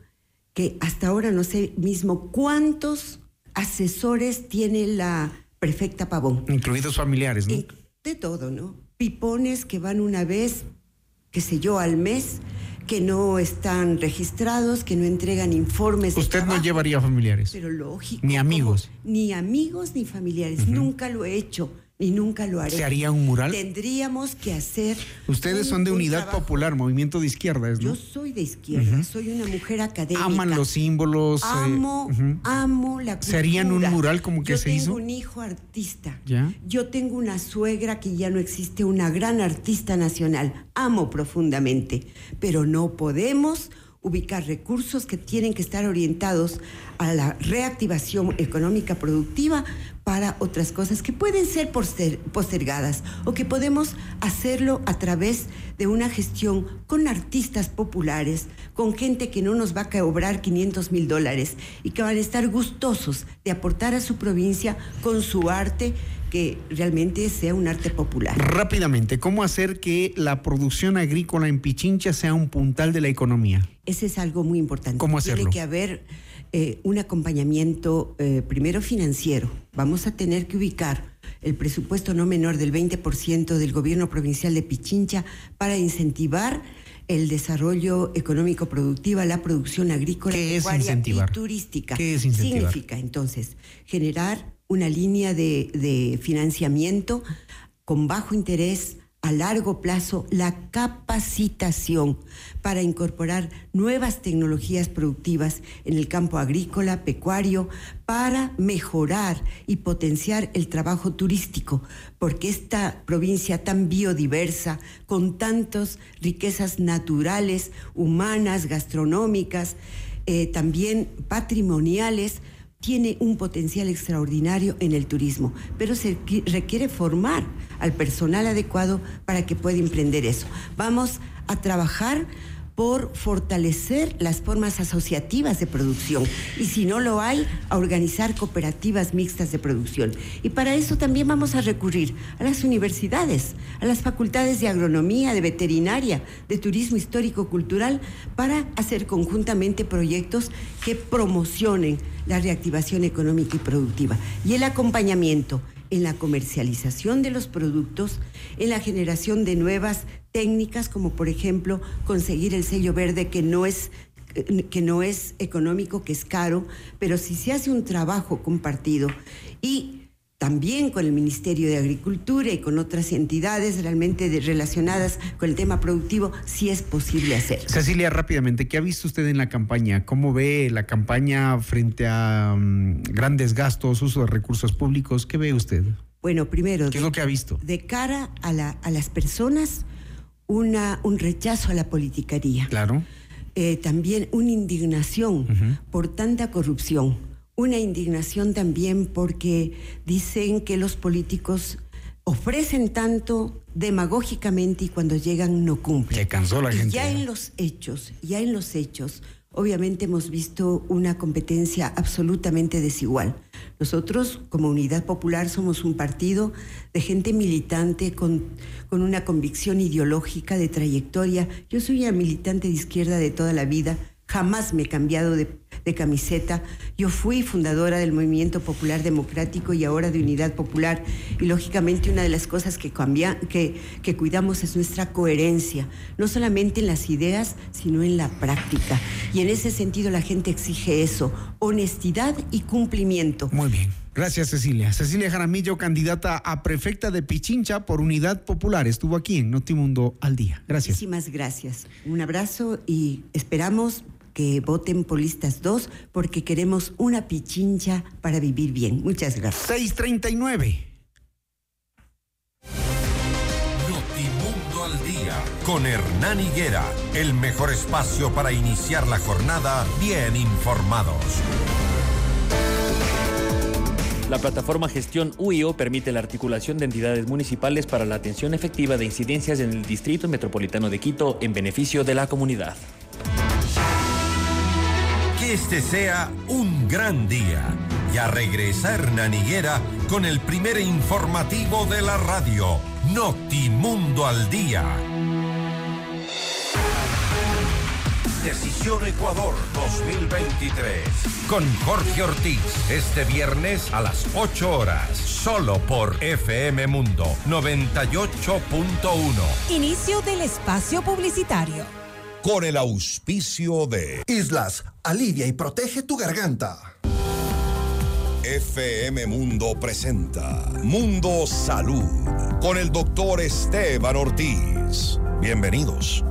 que hasta ahora no sé mismo cuántos asesores tiene la prefecta Pavón. Incluidos familiares, ¿no? De todo, ¿no? Pipones que van una vez, qué sé yo, al mes, que no están registrados, que no entregan informes. Usted no llevaría familiares. Pero lógico. Ni amigos. Ni amigos ni familiares. Nunca lo he hecho y nunca lo haré. ¿Se haría un mural? Tendríamos que hacer. Ustedes un- son de un Unidad trabajo. Popular, movimiento de izquierdas, ¿no? Yo soy de izquierda, soy una mujer académica. Aman los símbolos. eh, Amo, amo la cultura. ¿Se harían un mural como que Yo se tengo hizo? un hijo artista. ¿Ya? Yo tengo una suegra que ya no existe, una gran artista nacional. Amo profundamente, pero no podemos ubicar recursos que tienen que estar orientados a la reactivación económica productiva para otras cosas que pueden ser poster- postergadas o que podemos hacerlo a través de una gestión con artistas populares, con gente que no nos va a cobrar 500 mil dólares y que van a estar gustosos de aportar a su provincia con su arte que realmente sea un arte popular. Rápidamente, ¿cómo hacer que la producción agrícola en Pichincha sea un puntal de la economía? Ese es algo muy importante. ¿Cómo Tiene hacerlo? que haber eh, un acompañamiento eh, primero financiero. Vamos a tener que ubicar el presupuesto no menor del 20% del gobierno provincial de Pichincha para incentivar el desarrollo económico productivo, la producción agrícola, y turística. ¿Qué es incentivar? Significa entonces generar una línea de, de financiamiento con bajo interés a largo plazo la capacitación para incorporar nuevas tecnologías productivas en el campo agrícola, pecuario, para mejorar y potenciar el trabajo turístico, porque esta provincia tan biodiversa, con tantas riquezas naturales, humanas, gastronómicas, eh, también patrimoniales, tiene un potencial extraordinario en el turismo, pero se requi- requiere formar al personal adecuado para que pueda emprender eso. Vamos a trabajar por fortalecer las formas asociativas de producción y si no lo hay, a organizar cooperativas mixtas de producción. Y para eso también vamos a recurrir a las universidades, a las facultades de agronomía, de veterinaria, de turismo histórico-cultural, para hacer conjuntamente proyectos que promocionen la reactivación económica y productiva. Y el acompañamiento en la comercialización de los productos, en la generación de nuevas técnicas, como por ejemplo conseguir el sello verde que no es que no es económico, que es caro, pero si se hace un trabajo compartido y también con el Ministerio de Agricultura y con otras entidades realmente relacionadas con el tema productivo, sí es posible hacer. Cecilia, rápidamente, ¿qué ha visto usted en la campaña? ¿Cómo ve la campaña frente a mm, grandes gastos, uso de recursos públicos? ¿Qué ve usted? Bueno, primero, ¿Qué es lo que ha visto? de cara a, la- a las personas, una, un rechazo a la politicaría. Claro. Eh, también una indignación por tanta corrupción, una indignación también porque dicen que los políticos ofrecen tanto demagógicamente y cuando llegan no cumplen. Se cansó la Y gente. ya en los hechos, ya en los hechos, obviamente hemos visto una competencia absolutamente desigual. Nosotros, como Unidad Popular, somos un partido de gente militante con, una convicción ideológica de trayectoria. Yo soy una militante de izquierda de toda la vida, jamás me he cambiado de, de camiseta. Yo fui fundadora del Movimiento Popular Democrático y ahora de Unidad Popular. Y lógicamente una de las cosas que, cambia, que, que cuidamos es nuestra coherencia, no solamente en las ideas, sino en la práctica. Y en ese sentido la gente exige eso, honestidad y cumplimiento. Muy bien. Gracias, Cecilia. Cecilia Jaramillo, candidata a prefecta de Pichincha por Unidad Popular. Estuvo aquí en Notimundo al día. Gracias. Muchísimas gracias. Un abrazo y esperamos que voten por listas 2 porque queremos una pichincha para vivir bien. Muchas gracias. 639. Notimundo al día con Hernán Higuera, el mejor espacio para iniciar la jornada bien informados. La plataforma Gestión UIO permite la articulación de entidades municipales para la atención efectiva de incidencias en el Distrito Metropolitano de Quito en beneficio de la comunidad. Que este sea un gran día. Ya regresa Hernán Higuera con el primer informativo de la radio, Notimundo al día. Decisión Ecuador 2023. Con Jorge Ortiz, este viernes a las 8 horas, solo por FM Mundo 98.1. Inicio del espacio publicitario. Con el auspicio de Islas, alivia y protege tu garganta. FM Mundo presenta Mundo Salud con el doctor Esteban Ortiz. Bienvenidos.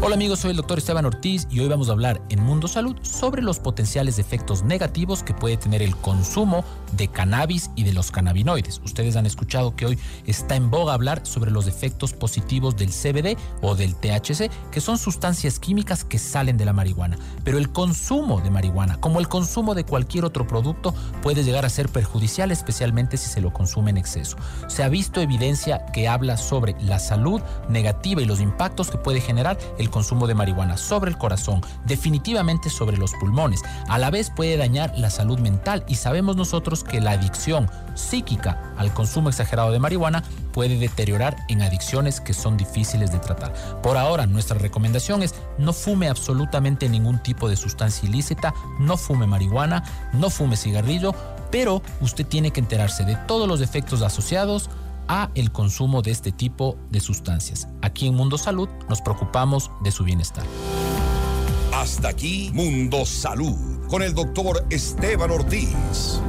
Hola amigos, soy el doctor Esteban Ortiz y hoy vamos a hablar en Mundo Salud sobre los potenciales efectos negativos que puede tener el consumo de cannabis y de los cannabinoides. Ustedes han escuchado que hoy está en boga hablar sobre los efectos positivos del CBD o del THC, que son sustancias químicas que salen de la marihuana. Pero el consumo de marihuana, como el consumo de cualquier otro producto, puede llegar a ser perjudicial, especialmente si se lo consume en exceso. Se ha visto evidencia que habla sobre la salud negativa y los impactos que puede generar el consumo de marihuana sobre el corazón, definitivamente sobre los pulmones. A la vez puede dañar la salud mental y sabemos nosotros que la adicción psíquica al consumo exagerado de marihuana puede deteriorar en adicciones que son difíciles de tratar. Por ahora, nuestra recomendación es no fume absolutamente ningún tipo de sustancia ilícita, no fume marihuana, no fume cigarrillo, pero usted tiene que enterarse de todos los efectos asociados a el consumo de este tipo de sustancias. Aquí en Mundo Salud nos preocupamos de su bienestar. Hasta aquí Mundo Salud con el doctor Esteban Ortiz.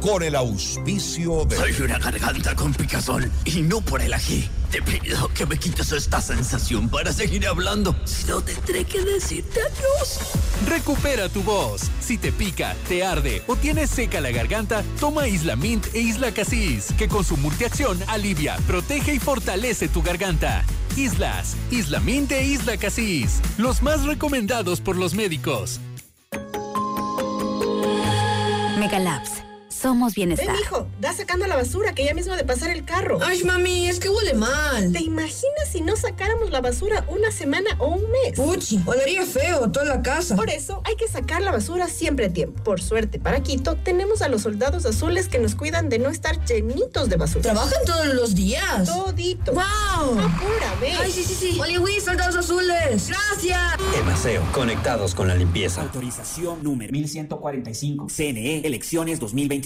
Con el auspicio de... Soy una garganta con picazón y no por el ají. Te pido que me quites esta sensación para seguir hablando. Si no, tendré que decirte adiós. Recupera tu voz. Si te pica, te arde o tienes seca la garganta, toma Isla Mint e Isla Casis, que con su multiacción alivia, protege y fortalece tu garganta. Islas, Isla Mint e Isla Casis, los más recomendados por los médicos. Megalabs somos bienestar. Ven, hijo, da sacando la basura, que ya mismo de pasar el carro. Ay, mami, es que huele mal. ¿Te imaginas si no sacáramos la basura una semana o un mes? Puchi, olería feo toda la casa. Por eso hay que sacar la basura siempre a tiempo. Por suerte, para Quito, tenemos a los soldados azules que nos cuidan de no estar llenitos de basura. ¿Trabajan todos los días? Todito. ¡Wow! Apúrame. Ay, sí, sí, sí. Oye, Luis, soldados azules. ¡Gracias! Emaseo, conectados con la limpieza. Autorización número 1145. CNE, elecciones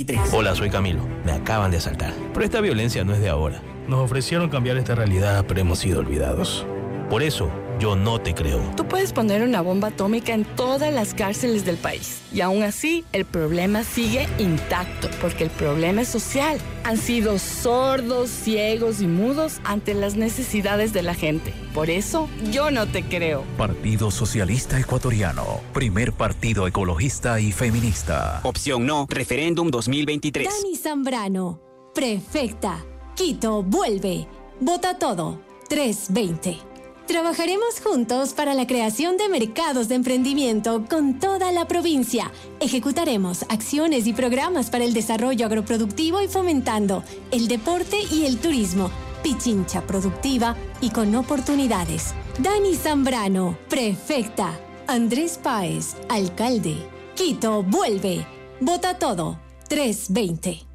2023. Hola, soy Camilo. Me acaban de asaltar. Pero esta violencia no es de ahora. Nos ofrecieron cambiar esta realidad, pero hemos sido olvidados. Por eso, yo no te creo. Tú puedes poner una bomba atómica en todas las cárceles del país. Y aún así, el problema sigue intacto, porque el problema es social. Han sido sordos, ciegos y mudos ante las necesidades de la gente. Por eso, yo no te creo. Partido Socialista Ecuatoriano. Primer partido ecologista y feminista. Opción no, referéndum 2023. Dani Zambrano, prefecta. Quito, vuelve. Vota todo. 320. Trabajaremos juntos para la creación de mercados de emprendimiento con toda la provincia. Ejecutaremos acciones y programas para el desarrollo agroproductivo y fomentando el deporte y el turismo. Pichincha productiva y con oportunidades. Dani Zambrano, prefecta. Andrés Páez, alcalde. Quito, vuelve. Vota todo. 320.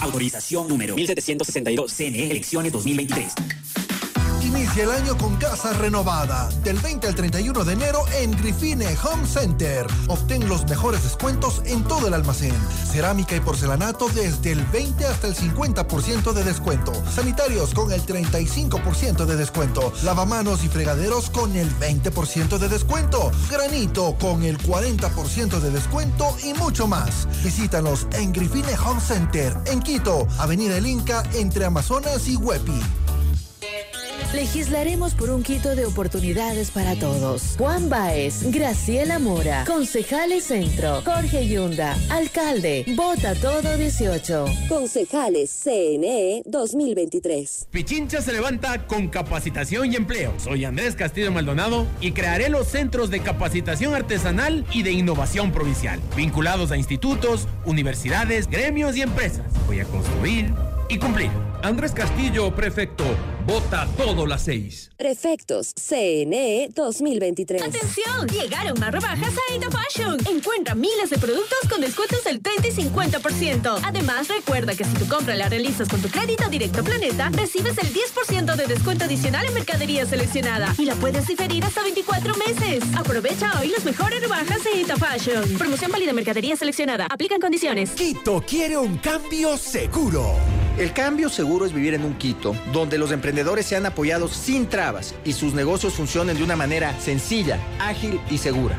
Autorización número 1762. CNE, elecciones 2023. Inicia el año con casa renovada. Del 20 al 31 de enero en Grifine Home Center. Obtén los mejores descuentos en todo el almacén. Cerámica y porcelanato desde el 20 hasta el 50% de descuento. Sanitarios con el 35% de descuento. Lavamanos y fregaderos con el 20% de descuento. Granito con el 40% de descuento y mucho más. Visítanos en Grifine Home Center en Quito, Avenida El Inca entre Amazonas y Huepi. Legislaremos por un Quito de oportunidades para todos. Juan Baez, Graciela Mora, Concejales Centro, Jorge Yunda, Alcalde, Vota Todo 18. Concejales CNE 2023. Pichincha se levanta con capacitación y empleo. Soy Andrés Castillo Maldonado y crearé los centros de capacitación artesanal y de innovación provincial, vinculados a institutos, universidades, gremios y empresas. Voy a construir y cumplir. Andrés Castillo, prefecto. Vota todo las seis. Prefectos CNE 2023. ¡Atención! Llegaron más rebajas a Ita Fashion. Encuentra miles de productos con descuentos del 30 y 50%. Además, recuerda que si tu compra la realizas con tu crédito directo Planeta, recibes el 10% de descuento adicional en mercadería seleccionada y la puedes diferir hasta 24 meses. Aprovecha hoy las mejores rebajas de Ita Fashion. Promoción válida en mercadería seleccionada. Aplican condiciones. Quito quiere un cambio seguro. El cambio seguro es vivir en un Quito donde los emprendedores sean apoyados sin trabas y sus negocios funcionen de una manera sencilla, ágil y segura.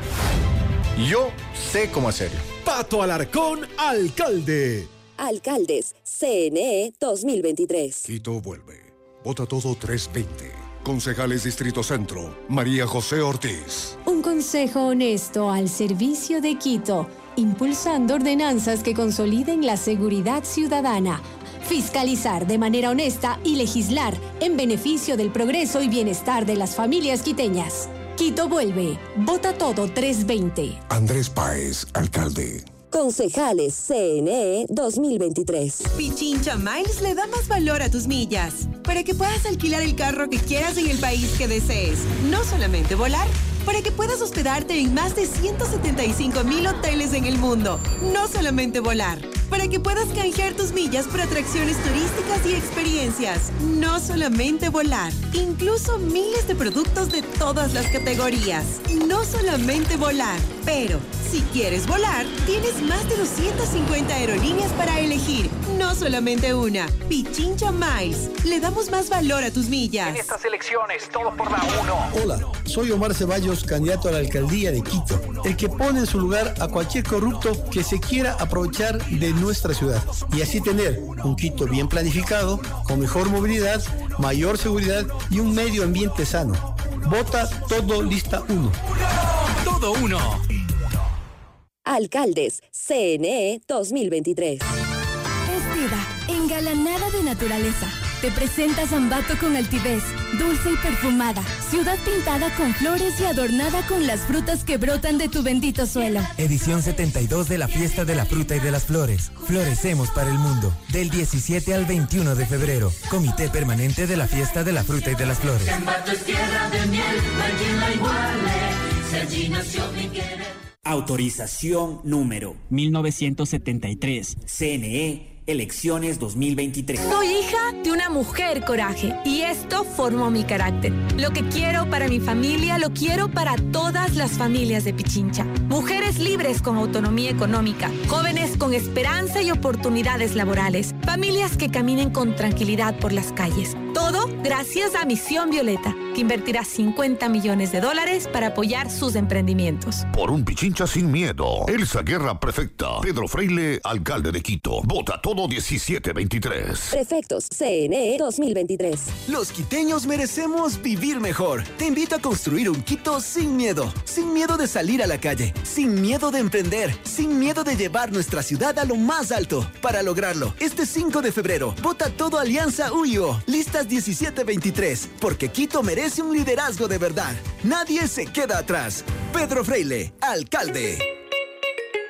Yo sé cómo hacerlo. Pato Alarcón, alcalde. Alcaldes, CNE 2023. Quito vuelve. Vota todo 320. Concejales Distrito Centro, María José Ortiz. Un consejo honesto al servicio de Quito, impulsando ordenanzas que consoliden la seguridad ciudadana fiscalizar de manera honesta y legislar en beneficio del progreso y bienestar de las familias quiteñas. Quito vuelve. Vota todo 320. Andrés Páez, alcalde. Concejales CNE 2023. Pichincha Miles le da más valor a tus millas para que puedas alquilar el carro que quieras en el país que desees. No solamente volar, para que puedas hospedarte en más de 175 mil hoteles en el mundo. No solamente volar, para que puedas canjear tus millas por atracciones turísticas y experiencias. No solamente volar, incluso miles de productos de todas las categorías. No solamente volar, pero si quieres volar, tienes más de 250 aerolíneas para elegir. No solamente una. Pichincha Miles. Le damos más valor a tus millas. En estas elecciones, todo por la uno. Hola, soy Omar Ceballos, candidato a la alcaldía de Quito. El que pone en su lugar a cualquier corrupto que se quiera aprovechar de nuestra ciudad. Y así tener un Quito bien planificado, con mejor movilidad, mayor seguridad y un medio ambiente sano. Vota todo lista 1. Todo uno. Alcaldes, CNE 2023. Vestida, engalanada de naturaleza. Te presenta Zambato con altivez, dulce y perfumada. Ciudad pintada con flores y adornada con las frutas que brotan de tu bendito suelo. Edición 72 de la Fiesta de la Fruta y de las Flores. Florecemos para el mundo. Del 17 al 21 de febrero. Comité Permanente de la Fiesta de la Fruta y de las Flores. Zambato es tierra de miel, la iguale. Si allí nació mi querer. Autorización número 1973. CNE Elecciones 2023. Soy hija de una mujer coraje y esto formó mi carácter. Lo que quiero para mi familia lo quiero para todas las familias de Pichincha. Mujeres libres con autonomía económica, jóvenes con esperanza y oportunidades laborales, familias que caminen con tranquilidad por las calles. Todo gracias a Misión Violeta, que invertirá 50 millones de dólares para apoyar sus emprendimientos. Por un Pichincha sin miedo. Elsa Guerra Prefecta. Pedro Freile, alcalde de Quito. Vota todo 1723. Prefectos CNE 2023. Los quiteños merecemos vivir mejor. Te invito a construir un Quito sin miedo. Sin miedo de salir a la calle. Sin miedo de emprender. Sin miedo de llevar nuestra ciudad a lo más alto. Para lograrlo, este 5 de febrero, vota todo Alianza UIO. Listas 1723. Porque Quito merece un liderazgo de verdad. Nadie se queda atrás. Pedro Freile, alcalde.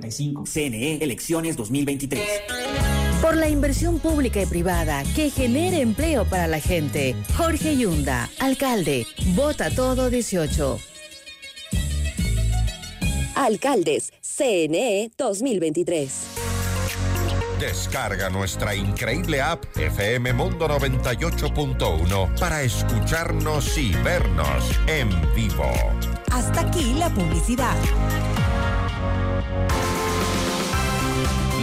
CNE Elecciones 2023. Por la inversión pública y privada que genere empleo para la gente. Jorge Yunda, alcalde. Vota todo 18. Alcaldes, CNE 2023. Descarga nuestra increíble app FM Mundo 98.1 para escucharnos y vernos en vivo. Hasta aquí la publicidad.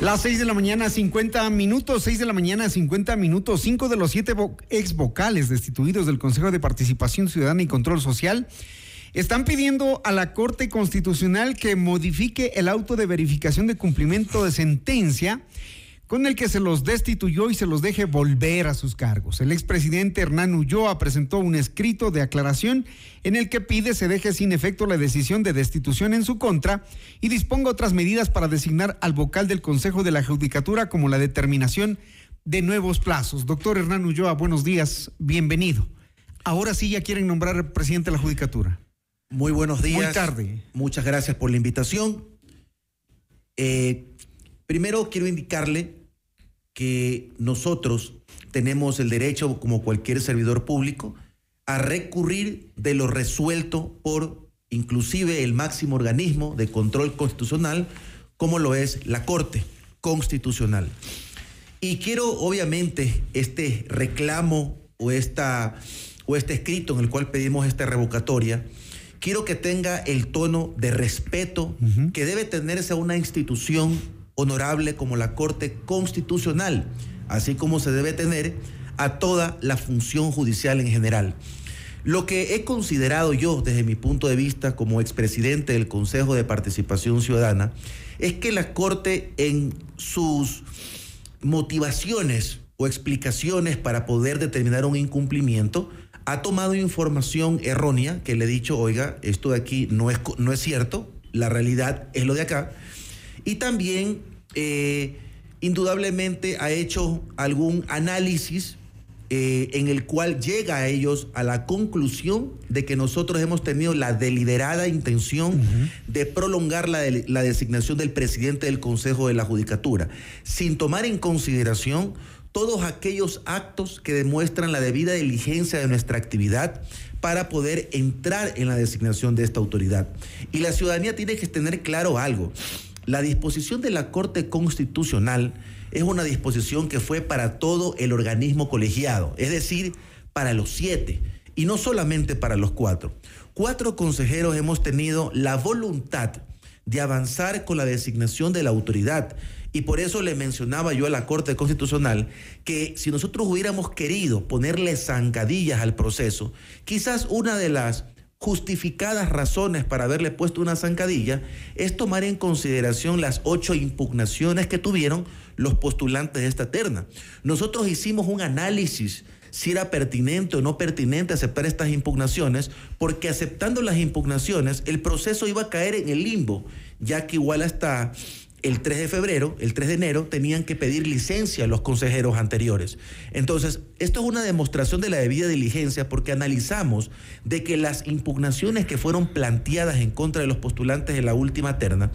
Las 6 de la mañana, 50 minutos, 6 de la mañana, 50 minutos. Cinco de los siete ex vocales destituidos del Consejo de Participación Ciudadana y Control Social están pidiendo a la Corte Constitucional que modifique el auto de verificación de cumplimiento de sentencia con el que se los destituyó y se los deje volver a sus cargos. El expresidente Hernán Ulloa presentó un escrito de aclaración en el que pide se deje sin efecto la decisión de destitución en su contra y disponga otras medidas para designar al vocal del Consejo de la Judicatura como la determinación de nuevos plazos. Doctor Hernán Ulloa, buenos días, bienvenido. Ahora sí ya quieren nombrar presidente de la Judicatura. Muy buenos días. Muy tarde. Muchas gracias por la invitación. Eh, primero quiero indicarle que nosotros tenemos el derecho, como cualquier servidor público, a recurrir de lo resuelto por inclusive el máximo organismo de control constitucional, como lo es la Corte Constitucional. Y quiero, obviamente, este reclamo o, esta, o este escrito en el cual pedimos esta revocatoria, quiero que tenga el tono de respeto que debe tenerse a una institución honorable como la Corte Constitucional, así como se debe tener a toda la función judicial en general. Lo que he considerado yo desde mi punto de vista como expresidente del Consejo de Participación Ciudadana es que la Corte en sus motivaciones o explicaciones para poder determinar un incumplimiento ha tomado información errónea que le he dicho, oiga, esto de aquí no es, no es cierto, la realidad es lo de acá. Y también eh, indudablemente ha hecho algún análisis eh, en el cual llega a ellos a la conclusión de que nosotros hemos tenido la deliberada intención de prolongar la, la designación del presidente del Consejo de la Judicatura, sin tomar en consideración todos aquellos actos que demuestran la debida diligencia de nuestra actividad para poder entrar en la designación de esta autoridad. Y la ciudadanía tiene que tener claro algo. La disposición de la Corte Constitucional es una disposición que fue para todo el organismo colegiado, es decir, para los siete, y no solamente para los cuatro. Cuatro consejeros hemos tenido la voluntad de avanzar con la designación de la autoridad. Y por eso le mencionaba yo a la Corte Constitucional que si nosotros hubiéramos querido ponerle zancadillas al proceso, quizás una de las justificadas razones para haberle puesto una zancadilla es tomar en consideración las ocho impugnaciones que tuvieron los postulantes de esta terna. Nosotros hicimos un análisis si era pertinente o no pertinente aceptar estas impugnaciones, porque aceptando las impugnaciones el proceso iba a caer en el limbo, ya que igual hasta el 3 de febrero, el 3 de enero, tenían que pedir licencia a los consejeros anteriores. Entonces, esto es una demostración de la debida diligencia porque analizamos de que las impugnaciones que fueron planteadas en contra de los postulantes de la última terna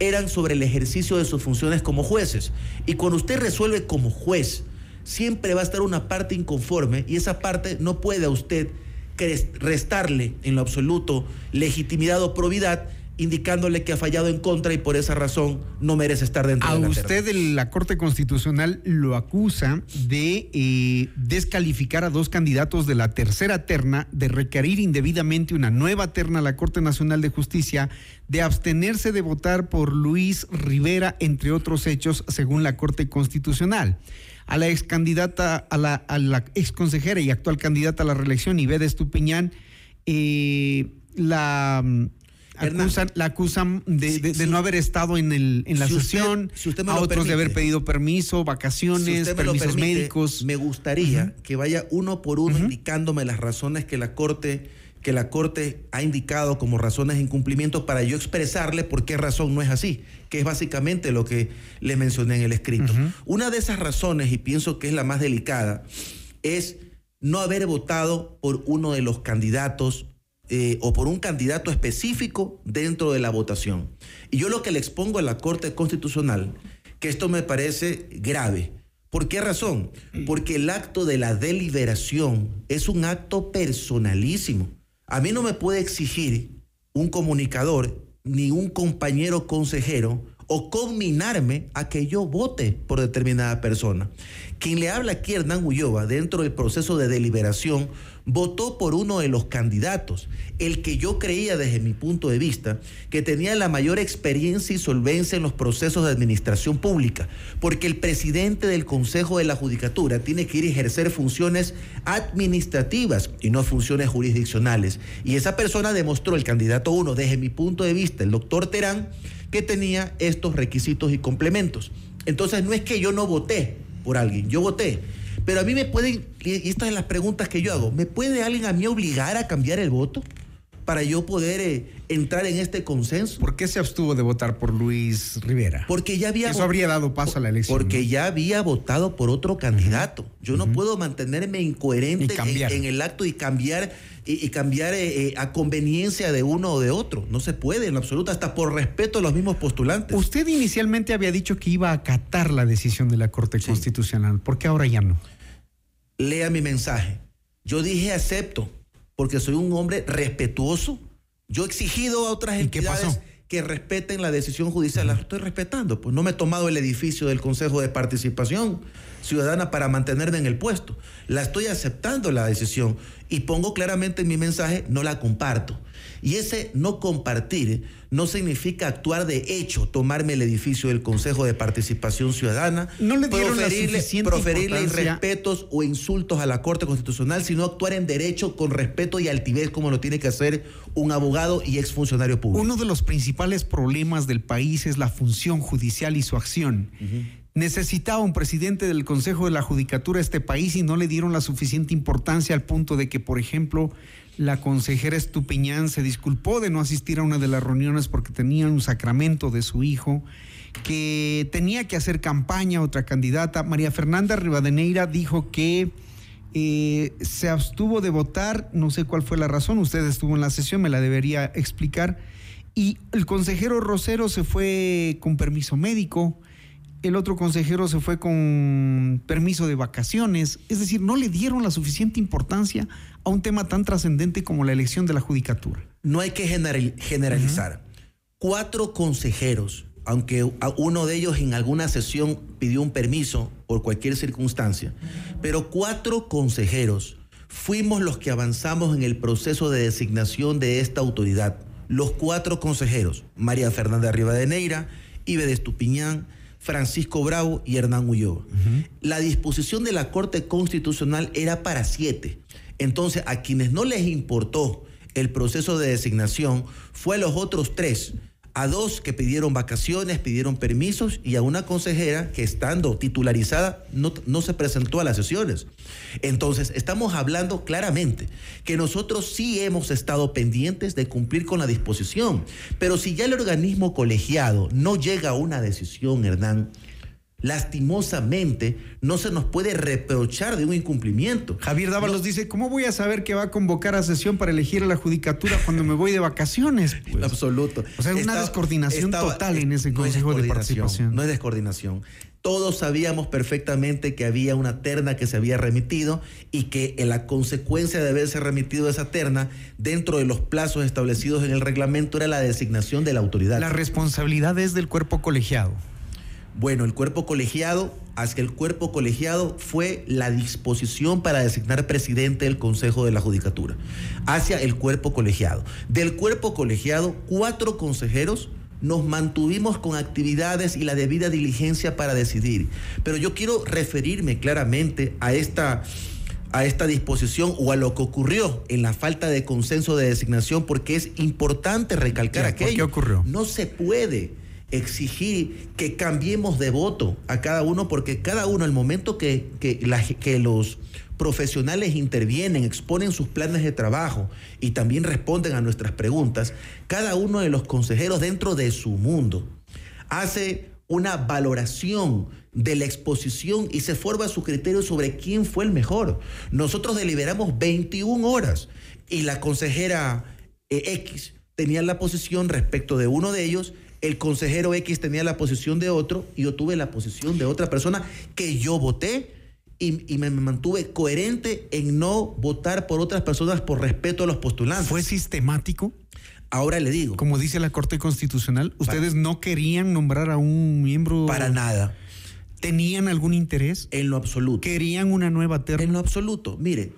eran sobre el ejercicio de sus funciones como jueces. Y cuando usted resuelve como juez, siempre va a estar una parte inconforme y esa parte no puede a usted restarle en lo absoluto legitimidad o probidad indicándole que ha fallado en contra y por esa razón no merece estar dentro a de la usted la Corte Constitucional lo acusa de eh, descalificar a dos candidatos de la tercera terna, de requerir indebidamente una nueva terna a la Corte Nacional de Justicia, de abstenerse de votar por Luis Rivera, entre otros hechos, según la Corte Constitucional. A la ex candidata, a la, a la ex consejera y actual candidata a la reelección, Iveda Estupiñán, eh, la acusan, la acusan de, no haber estado en, el, en la sesión, a otros de haber pedido permiso, vacaciones, permisos médicos. Me gustaría que vaya uno por uno indicándome las razones que la Corte que la Corte ha indicado como razones de incumplimiento para yo expresarle por qué razón no es así, que es básicamente lo que le mencioné en el escrito. Una de esas razones, y pienso que es la más delicada, es no haber votado por uno de los candidatos eh, o por un candidato específico dentro de la votación. Y yo lo que le expongo a la Corte Constitucional, que esto me parece grave. ¿Por qué razón? Porque el acto de la deliberación es un acto personalísimo. A mí no me puede exigir un comunicador ni un compañero consejero o conminarme a que yo vote por determinada persona. Quien le habla aquí, Hernán Ulloa, dentro del proceso de deliberación, votó por uno de los candidatos, el que yo creía desde mi punto de vista que tenía la mayor experiencia y solvencia en los procesos de administración pública, porque el presidente del Consejo de la Judicatura tiene que ir a ejercer funciones administrativas y no funciones jurisdiccionales. Y esa persona demostró, el candidato uno, desde mi punto de vista, el doctor Terán, que tenía estos requisitos y complementos. Entonces no es que yo no voté por alguien, yo voté. Pero a mí me pueden, y estas son las preguntas que yo hago, ¿me puede alguien a mí obligar a cambiar el voto? Para yo poder eh, entrar en este consenso. ¿Por qué se abstuvo de votar por Luis Rivera? Porque ya había. Eso habría dado paso a la elección. Porque ¿no? ya había votado por otro candidato. Yo no puedo mantenerme incoherente en, en, el acto y cambiar y, y cambiar eh, eh, a conveniencia de uno o de otro. No se puede en absoluto, hasta por respeto a los mismos postulantes. Usted inicialmente había dicho que iba a acatar la decisión de la Corte sí. Constitucional. ¿Por qué ahora ya no? Lea mi mensaje. Yo dije acepto, porque soy un hombre respetuoso. Yo he exigido a otras entidades que respeten la decisión judicial. La estoy respetando. Pues no me he tomado el edificio del Consejo de Participación Ciudadana para mantenerme en el puesto. La estoy aceptando la decisión y pongo claramente en mi mensaje, no la comparto. Y ese no compartir no significa actuar de hecho, tomarme el edificio del Consejo de Participación Ciudadana, no le dieron proferirle, la proferirle irrespetos o insultos a la Corte Constitucional, sino actuar en derecho con respeto y altivez como lo tiene que hacer un abogado y exfuncionario público. Uno de los principales problemas del país es la función judicial y su acción. Uh -huh. Necesitaba un presidente del Consejo de la Judicatura este país y no le dieron la suficiente importancia al punto de que, por ejemplo, la consejera Estupiñán se disculpó de no asistir a una de las reuniones porque tenía un sacramento de su hijo, que tenía que hacer campaña otra candidata. María Fernanda Rivadeneira dijo que eh, se abstuvo de votar, no sé cuál fue la razón, usted estuvo en la sesión, me la debería explicar. Y el consejero Rosero se fue con permiso médico el otro consejero se fue con permiso de vacaciones, es decir, no le dieron la suficiente importancia a un tema tan trascendente como la elección de la judicatura. No hay que generalizar. Uh -huh. Cuatro consejeros, aunque uno de ellos en alguna sesión pidió un permiso por cualquier circunstancia, pero cuatro consejeros fuimos los que avanzamos en el proceso de designación de esta autoridad. Los cuatro consejeros, María Fernanda Rivadeneira, Ibe de Estupiñán, Francisco Bravo y Hernán Ulloa. Uh -huh. La disposición de la Corte Constitucional era para siete. Entonces, a quienes no les importó el proceso de designación fue a los otros tres, a dos que pidieron vacaciones, pidieron permisos y a una consejera que estando titularizada no, no se presentó a las sesiones. Entonces, estamos hablando claramente que nosotros sí hemos estado pendientes de cumplir con la disposición, pero si ya el organismo colegiado no llega a una decisión, Hernán, lastimosamente no se nos puede reprochar de un incumplimiento. Javier Dávalos no, dice, ¿cómo voy a saber que va a convocar a sesión para elegir a la judicatura cuando me voy de vacaciones? Pues? Absoluto. O sea, una estaba, descoordinación estaba, total en ese no Consejo de Participación. No es descoordinación. Todos sabíamos perfectamente que había una terna que se había remitido y que en la consecuencia de haberse remitido esa terna dentro de los plazos establecidos en el reglamento era la designación de la autoridad. La responsabilidad es del cuerpo colegiado. Bueno, el cuerpo colegiado, hacia el cuerpo colegiado fue la disposición para designar presidente del Consejo de la Judicatura, hacia el cuerpo colegiado. Del cuerpo colegiado, cuatro consejeros nos mantuvimos con actividades y la debida diligencia para decidir. Pero yo quiero referirme claramente a esta a esta disposición o a lo que ocurrió en la falta de consenso de designación porque es importante recalcar aquello. ¿Por qué ocurrió? No se puede exigir que cambiemos de voto a cada uno, porque cada uno, al momento que, que, los profesionales intervienen, exponen sus planes de trabajo y también responden a nuestras preguntas, cada uno de los consejeros dentro de su mundo hace una valoración de la exposición y se forma su criterio sobre quién fue el mejor. Nosotros deliberamos 21 horas y la consejera eh, X tenía la posición respecto de uno de ellos el consejero X tenía la posición de otro y yo tuve la posición de otra persona que yo voté y, y me, me, mantuve coherente en no votar por otras personas por respeto a los postulantes. ¿Fue sistemático? Ahora le digo. Como dice la Corte Constitucional, ustedes no querían nombrar a un miembro. Para nada. ¿Tenían algún interés? En lo absoluto. ¿Querían una nueva terna? En lo absoluto. Mire,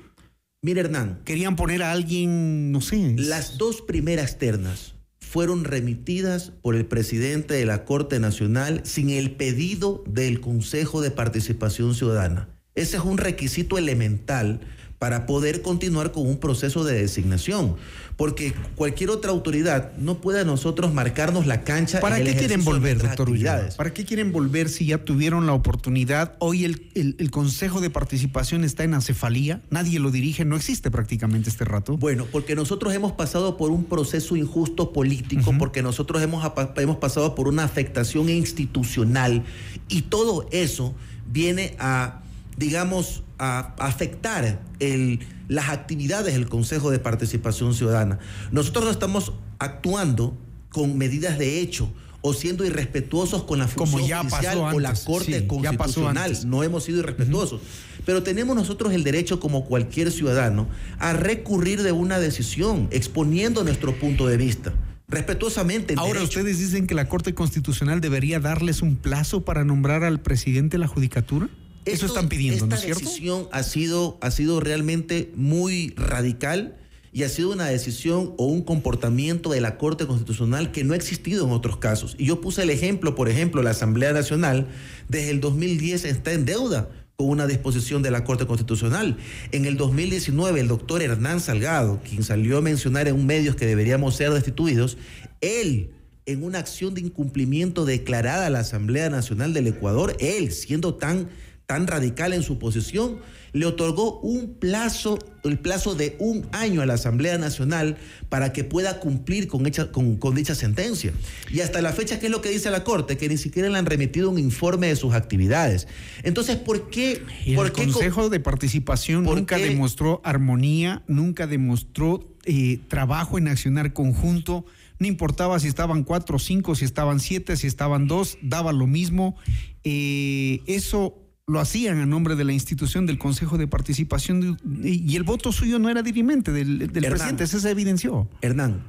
mire Hernán. ¿Querían poner a alguien, no sé? Las dos primeras ternas fueron remitidas por el presidente de la Corte Nacional sin el pedido del Consejo de Participación Ciudadana. Ese es un requisito elemental para poder continuar con un proceso de designación. Porque cualquier otra autoridad no puede a nosotros marcarnos la cancha. ¿Para qué quieren volver, doctor Ulloa? ¿Para qué quieren volver si ya tuvieron la oportunidad? Hoy el, el- el Consejo de Participación está en acefalía, nadie lo dirige, no existe prácticamente este rato. Bueno, porque nosotros hemos pasado por un proceso injusto político, porque nosotros hemos, hemos pasado por una afectación institucional y todo eso viene a, digamos, a afectar el- las actividades del Consejo de Participación Ciudadana. Nosotros no estamos actuando con medidas de hecho o siendo irrespetuosos con la Como función ya judicial pasó o la Corte sí, ya pasó Constitucional. No hemos sido irrespetuosos. Pero tenemos nosotros el derecho, como cualquier ciudadano, a recurrir de una decisión, exponiendo nuestro punto de vista. Respetuosamente. Ahora derecho. ustedes dicen que la Corte Constitucional debería darles un plazo para nombrar al presidente de la Judicatura. Eso están pidiendo, ¿no es Esta cierto? decisión ha sido, ha sido realmente muy radical y ha sido una decisión o un comportamiento de la Corte Constitucional que no ha existido en otros casos. Y yo puse el ejemplo, por ejemplo, la Asamblea Nacional desde el 2010 está en deuda con una disposición de la Corte Constitucional. En el 2019, el doctor Hernán Salgado, quien salió a mencionar en medios que deberíamos ser destituidos, él en una acción de incumplimiento declarada a la Asamblea Nacional del Ecuador, él, siendo tan, tan radical en su posición, le otorgó un plazo, el plazo de un año a la Asamblea Nacional para que pueda cumplir con, hecha- con, con dicha sentencia. Y hasta la fecha, ¿qué es lo que dice la Corte? Que ni siquiera le han remitido un informe de sus actividades. Entonces, ¿por qué? Y por el qué co- Consejo de Participación ¿Por nunca qué? demostró armonía, nunca demostró eh, trabajo en accionar conjunto. No importaba si estaban cuatro, cinco, si estaban siete, si estaban dos, daba lo mismo. Eh, eso lo hacían a nombre de la institución del Consejo de Participación de- y el voto suyo no era dirimente del, del Hernán. presidente, eso se evidenció. Hernán,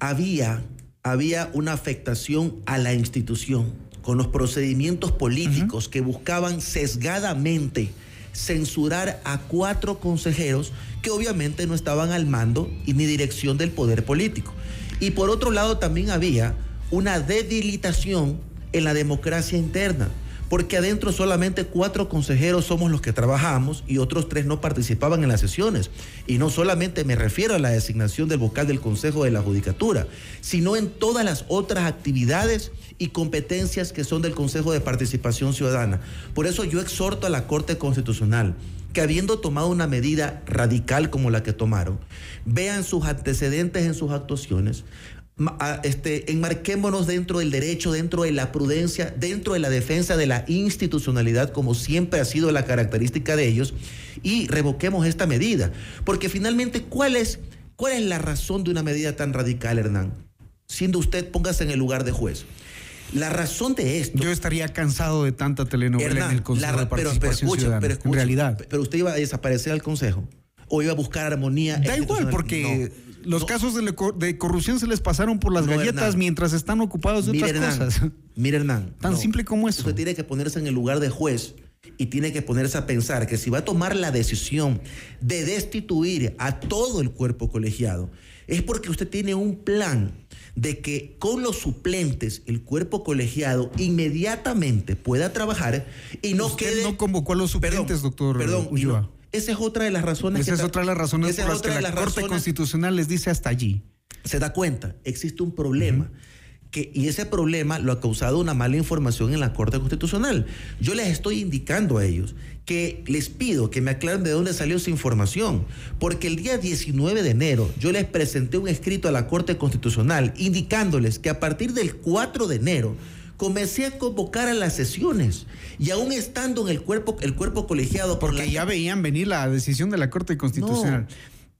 había, había una afectación a la institución con los procedimientos políticos que buscaban sesgadamente censurar a cuatro consejeros que obviamente no estaban al mando y ni dirección del poder político. Y por otro lado también había una debilitación en la democracia interna, porque adentro solamente cuatro consejeros somos los que trabajamos y otros tres no participaban en las sesiones. Y no solamente me refiero a la designación del vocal del Consejo de la Judicatura, sino en todas las otras actividades y competencias que son del Consejo de Participación Ciudadana. Por eso yo exhorto a la Corte Constitucional que habiendo tomado una medida radical como la que tomaron, vean sus antecedentes en sus actuaciones, este, enmarquémonos dentro del derecho, dentro de la prudencia, dentro de la defensa de la institucionalidad, como siempre ha sido la característica de ellos, y revoquemos esta medida. Porque finalmente, ¿cuál es, cuál es la razón de una medida tan radical, Hernán? Siendo usted, póngase en el lugar de juez. La razón de esto. Yo estaría cansado de tanta telenovela Hernán, en el Consejo la- de pero- escuche, Ciudadana. pero en escuche, realidad. Pero usted iba a desaparecer al Consejo o iba a buscar armonía. Da igual, porque No. Los casos de, le- de corrupción se les pasaron por las No, galletas Hernán. mientras están ocupados de Mire, otras Hernán, cosas. Mire, Hernán. Tan simple como eso. Usted tiene que ponerse en el lugar de juez y tiene que ponerse a pensar que si va a tomar la decisión de destituir a todo el cuerpo colegiado, es porque usted tiene un plan de que con los suplentes el cuerpo colegiado inmediatamente pueda trabajar y no Usted quede... no convocó a los suplentes, doctor Perdón, y Ulloa. Esa es otra de las razones Esa que es otra de las razones esa por es las que otra de la las Corte razones- Constitucional les dice hasta allí. se da cuenta, existe un problema. Que, y ese problema lo ha causado una mala información en la Corte Constitucional. Yo les estoy indicando a ellos que les pido que me aclaren de dónde salió esa información, porque el día 19 de enero yo les presenté un escrito a la Corte Constitucional indicándoles que a partir del 4 de enero comencé a convocar a las sesiones y aún estando en el cuerpo, el cuerpo colegiado por Porque la- ya veían venir la decisión de la Corte Constitucional.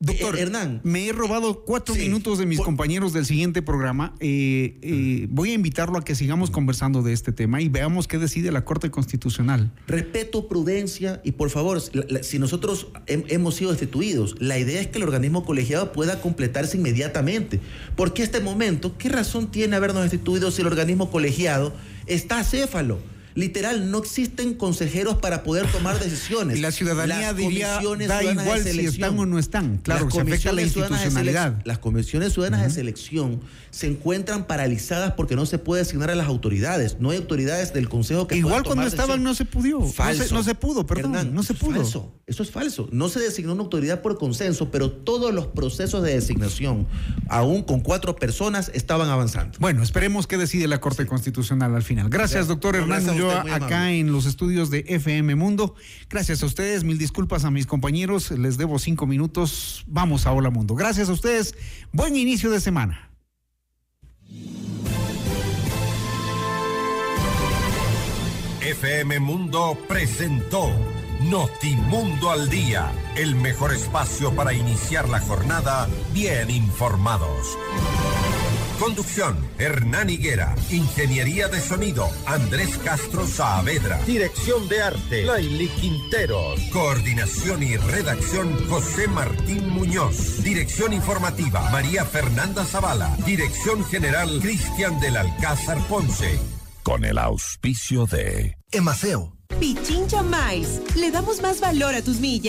Doctor, Hernán. me he robado cuatro minutos de mis compañeros del siguiente programa. Eh, eh, voy a invitarlo a que sigamos conversando de este tema y veamos qué decide la Corte Constitucional. Respeto, prudencia y por favor, si nosotros hem- hemos sido destituidos, la idea es que el organismo colegiado pueda completarse inmediatamente. Porque este momento, ¿qué razón tiene habernos destituido si el organismo colegiado está acéfalo? Literal, no existen consejeros para poder tomar decisiones. Y la ciudadanía Las diría, comisiones da ciudadanas de igual si selección. están o no están. Claro, Las se afecta la institucionalidad. Las comisiones ciudadanas de selección se encuentran paralizadas porque no se puede asignar a las autoridades. No hay autoridades del Consejo que Igual cuando estaban no se pudo. No se- Falso. No se, pudo, perdón. Hernán, no se pudo. falso. Eso es falso. No se designó una autoridad por consenso, pero todos los procesos de designación, aún con cuatro personas, estaban avanzando. Bueno, esperemos qué decide la Corte Constitucional al final. Gracias, Gracias. doctor No, Hernán acá en los estudios de FM Mundo. Gracias a ustedes, mil disculpas a mis compañeros, les debo cinco minutos. Vamos a Hola Mundo. Gracias a ustedes, buen inicio de semana. FM Mundo presentó Notimundo al Día, el mejor espacio para iniciar la jornada bien informados. Conducción, Hernán Higuera. Ingeniería de sonido, Andrés Castro Saavedra. Dirección de arte, Laili Quinteros. Coordinación y redacción, José Martín Muñoz. Dirección informativa, María Fernanda Zavala. Dirección general, Cristian del Alcázar Ponce. Con el auspicio de Emaceo. Pichincha Miles. Le damos más valor a tus millas.